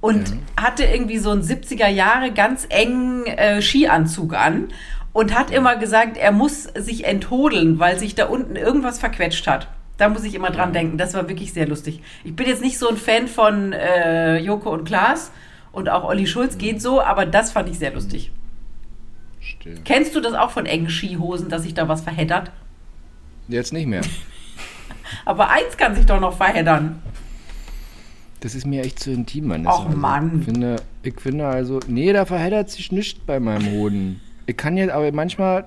und ja. hatte irgendwie so einen 70er Jahre ganz engen äh, Skianzug an und hat immer gesagt, er muss sich enthodeln, weil sich da unten irgendwas verquetscht hat. Da muss ich immer dran denken. Das war wirklich sehr lustig. Ich bin jetzt nicht so ein Fan von äh, Joko und Klaas und auch Olli Schulz geht so, aber das fand ich sehr lustig. Stimmt. Kennst du das auch von engen Skihosen, dass sich da was verheddert? Jetzt nicht mehr. Aber eins kann sich doch noch verheddern. Das ist mir echt zu intim, Mann. Ach, also, Mann. Ich finde, ich finde also, nee, da verheddert sich nichts bei meinem Hoden. Ich kann jetzt, aber manchmal,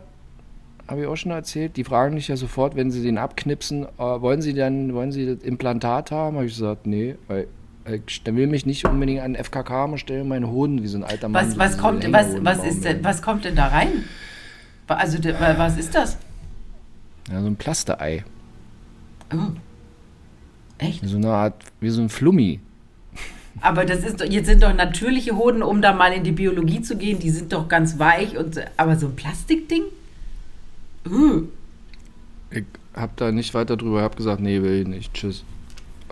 habe ich auch schon erzählt, die fragen dich ja sofort, wenn sie den abknipsen, äh, wollen sie dann, wollen sie das Implantat haben? Habe ich gesagt, nee, weil ich will mich nicht unbedingt an FKK und stelle meinen Hoden wie so ein alter Mann. Was, was kommt, was, was, ist denn, was kommt denn da rein? Also, was ist das? Ja, so ein Plasterei. Oh. Echt? So eine Art, wie so ein Flummi. Aber das ist jetzt sind doch natürliche Hoden, um da mal in die Biologie zu gehen, die sind doch ganz weich und aber so ein Plastikding? Uh. Ich hab da nicht weiter drüber, hab gesagt, nee, will ich nicht. Tschüss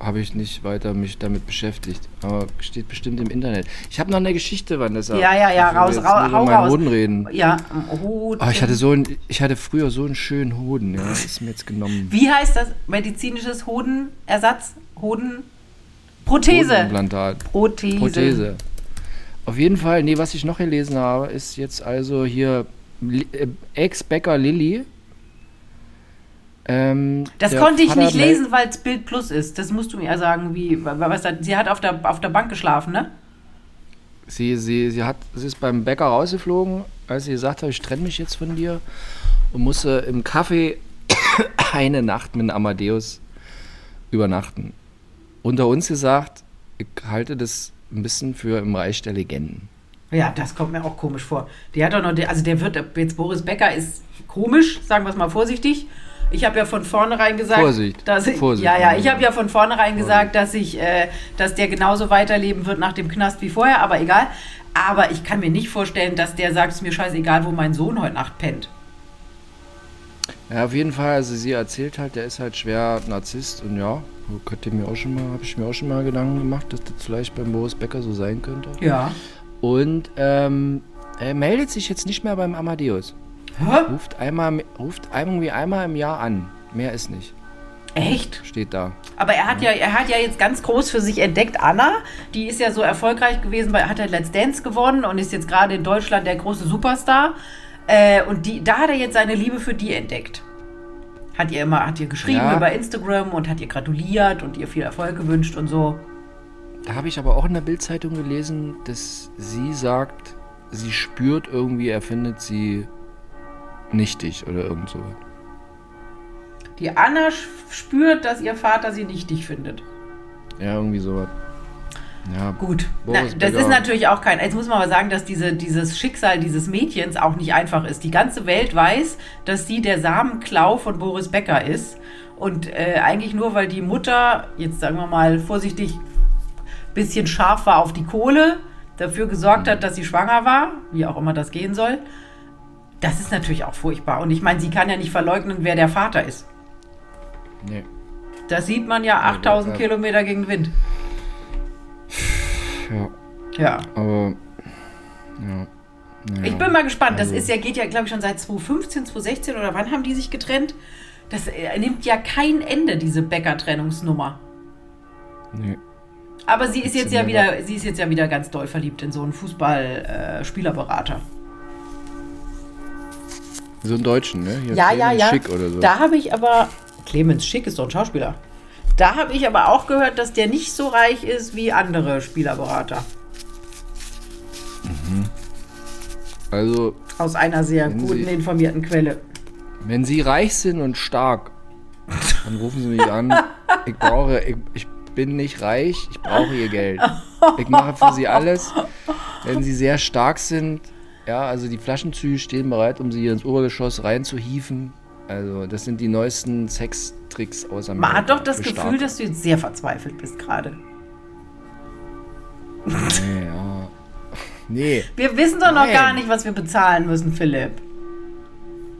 habe ich nicht weiter mich damit beschäftigt. Aber steht bestimmt im Internet. Ich habe noch eine Geschichte, Vanessa. Ja, ja, ja, raus, raus, hau raus. Hoden reden. Ja, Hoden. Oh, ich hatte so ein, ich hatte früher so einen schönen Hoden, ja, das ist mir jetzt genommen. Wie heißt das? Medizinisches Hodenersatz? Hoden Prothese. Hodenimplantat. Prothese. Prothese. Auf jeden Fall, nee, was ich noch gelesen habe, ist jetzt also hier äh, Ex-Bäcker Lilly ähm, das konnte ich Vater nicht lesen, weil es Bild Plus ist. Das musst du mir ja sagen, wie, was da, sie hat auf der, auf der Bank geschlafen, ne? Sie, sie, sie, hat, sie ist beim Bäcker rausgeflogen, als sie gesagt hat, ich trenne mich jetzt von dir und musste im Café eine Nacht mit Amadeus übernachten. Unter uns gesagt, ich halte das ein bisschen für im Reich der Legenden. Ja, das kommt mir auch komisch vor. Die hat doch noch, also der wird, jetzt Boris Becker ist komisch, sagen wir es mal vorsichtig. Ich habe ja von vornherein gesagt, Vorsicht, dass ich, Vorsicht, ja, ja, ich habe ja von vornherein Vorsicht. gesagt, dass ich, äh, dass der genauso weiterleben wird nach dem Knast wie vorher, aber egal. Aber ich kann mir nicht vorstellen, dass der sagt, es mir scheißegal, wo mein Sohn heute Nacht pennt. Ja, auf jeden Fall, also sie erzählt halt, der ist halt schwer Narzisst und ja, Könnte mir auch schon mal, habe ich mir auch schon mal Gedanken gemacht, dass das vielleicht beim Boris Becker so sein könnte. Ja. Und ähm, er meldet sich jetzt nicht mehr beim Amadeus. Hä? Ruft einmal, ruft irgendwie einmal im Jahr an. Mehr ist nicht. Echt? Steht da. Aber er hat ja, er hat ja jetzt ganz groß für sich entdeckt, Anna. Die ist ja so erfolgreich gewesen, weil er hat ja Let's Dance gewonnen und ist jetzt gerade in Deutschland der große Superstar. Äh, und die, da hat er jetzt seine Liebe für die entdeckt. Hat ihr immer, hat ihr geschrieben Ja. über Instagram und hat ihr gratuliert und ihr viel Erfolg gewünscht und so. Da habe ich aber auch in der Bildzeitung gelesen, dass sie sagt, sie spürt irgendwie, er findet sie nichtig oder irgend so. Die Anna spürt, dass ihr Vater sie nichtig findet. Ja, irgendwie sowas. Ja, Gut. Na, das ist natürlich auch kein. Jetzt muss man aber sagen, dass diese, dieses Schicksal dieses Mädchens auch nicht einfach ist. Die ganze Welt weiß, dass sie der Samenklau von Boris Becker ist. Und äh, eigentlich nur, weil die Mutter, jetzt sagen wir mal vorsichtig, bisschen scharf war auf die Kohle, dafür gesorgt hat, dass sie schwanger war, wie auch immer das gehen soll. Das ist natürlich auch furchtbar. Und ich meine, sie kann ja nicht verleugnen, wer der Vater ist. Nee. Das sieht man ja 8000 ja. Kilometer gegen den Wind. Ja, Ja. aber. Ja. Naja. Ich bin mal gespannt. Das Also- ist ja, geht ja, glaube ich, schon seit 2015, 2016 oder wann haben die sich getrennt? Das äh, nimmt ja kein Ende, diese Bäcker-Trennungsnummer. Nee. Aber sie ist jetzt ja wieder, sie ist jetzt ja wieder ganz doll verliebt in so einen Fußball-Spielerberater. So einen Deutschen, ne? Hier ja, ja, Clemens ja. Schick oder so. Da habe ich aber. Clemens Schick ist doch ein Schauspieler. Da habe ich aber auch gehört, dass der nicht so reich ist wie andere Spielerberater. Also, Aus einer sehr guten, Sie- informierten Quelle. wenn Sie reich sind und stark, dann rufen Sie mich an. Ich brauche, ich, ich bin nicht reich, ich brauche Ihr Geld. Ich mache für Sie alles. Wenn Sie sehr stark sind, ja, also die Flaschenzüge stehen bereit, um Sie hier ins Obergeschoss reinzuhieven. Also, das sind die neuesten Sextricks aus Amerika. Man hat doch das Gefühl, dass du jetzt sehr verzweifelt bist gerade. Nee, ja. Nee. Wir wissen doch noch Nein. gar nicht, was wir bezahlen müssen, Philipp.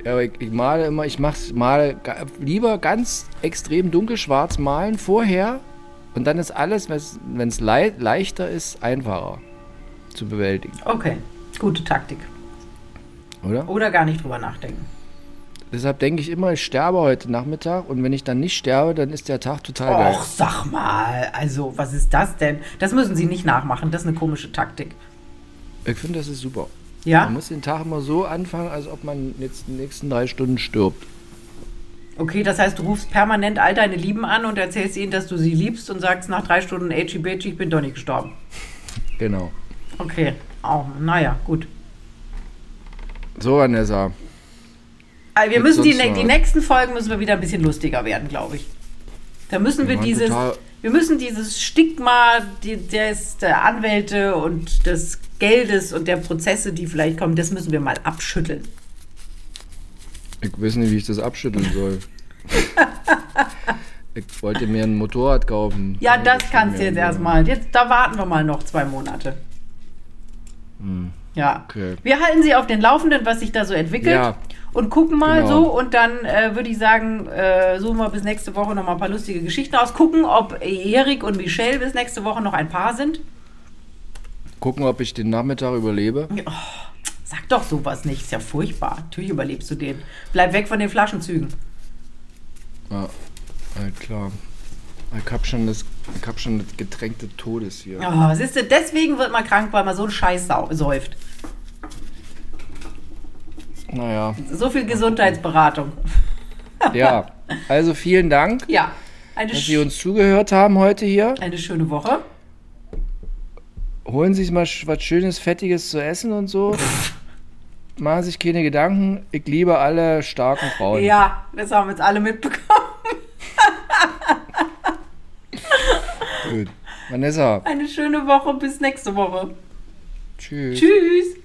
Ja, aber ich, ich male immer, ich mach's male lieber ganz extrem dunkelschwarz malen vorher und dann ist alles, wenn es lei leichter ist, einfacher zu bewältigen, Okay, gute Taktik. oder? Oder gar nicht drüber nachdenken. Deshalb denke ich immer, ich sterbe heute Nachmittag und wenn ich dann nicht sterbe, dann ist der Tag total geil. Och, sag mal. Also, was ist das denn? Das müssen Sie nicht nachmachen. Das ist eine komische Taktik. Ich finde, das ist super. Ja? Man muss den Tag immer so anfangen, als ob man jetzt die nächsten drei Stunden stirbt. Okay, das heißt, du rufst permanent all deine Lieben an und erzählst ihnen, dass du sie liebst und sagst nach drei Stunden, Beci, ich bin doch nicht gestorben. Genau. Okay. Oh, naja, gut. So, Vanessa. Also wir müssen die, ne- die nächsten Folgen müssen wir wieder ein bisschen lustiger werden, glaube ich. Da müssen wir Ja, dieses, total. wir müssen dieses Stigma des, der Anwälte und des Geldes und der Prozesse, die vielleicht kommen, das müssen wir mal abschütteln. Ich weiß nicht, wie ich das abschütteln soll. ich wollte mir ein Motorrad kaufen. Ja, das kannst du jetzt erstmal. Jetzt, da warten wir mal noch zwei Monate. Ja. Hm, Okay. Wir halten Sie auf den Laufenden, was sich da so entwickelt. Ja. Und gucken mal Genau. so. Und dann äh, würde ich sagen, äh, suchen wir bis nächste Woche noch mal ein paar lustige Geschichten aus. Gucken, ob Erik und Michelle bis nächste Woche noch ein Paar sind. Gucken, ob ich den Nachmittag überlebe. Sag doch sowas nicht. Ist ja furchtbar. Natürlich überlebst du den. Bleib weg von den Flaschenzügen. Ja, klar. Ich hab schon das, ich hab schon das Getränk des Todes hier. Oh, siehst du, deswegen wird man krank, weil man so einen Scheiß säuft. Naja, So viel Gesundheitsberatung. ja. Also vielen Dank, Ja. Eine, dass Sie sch uns zugehört haben heute hier. eine schöne Woche. Holen Sie sich mal sch- was Schönes, Fettiges zu essen und so. Machen sich keine Gedanken. Ich liebe alle starken Frauen. Ja, das haben wir jetzt alle mitbekommen. Gut. Vanessa, Eine schöne Woche. Bis nächste Woche. tschüss. Tschüss.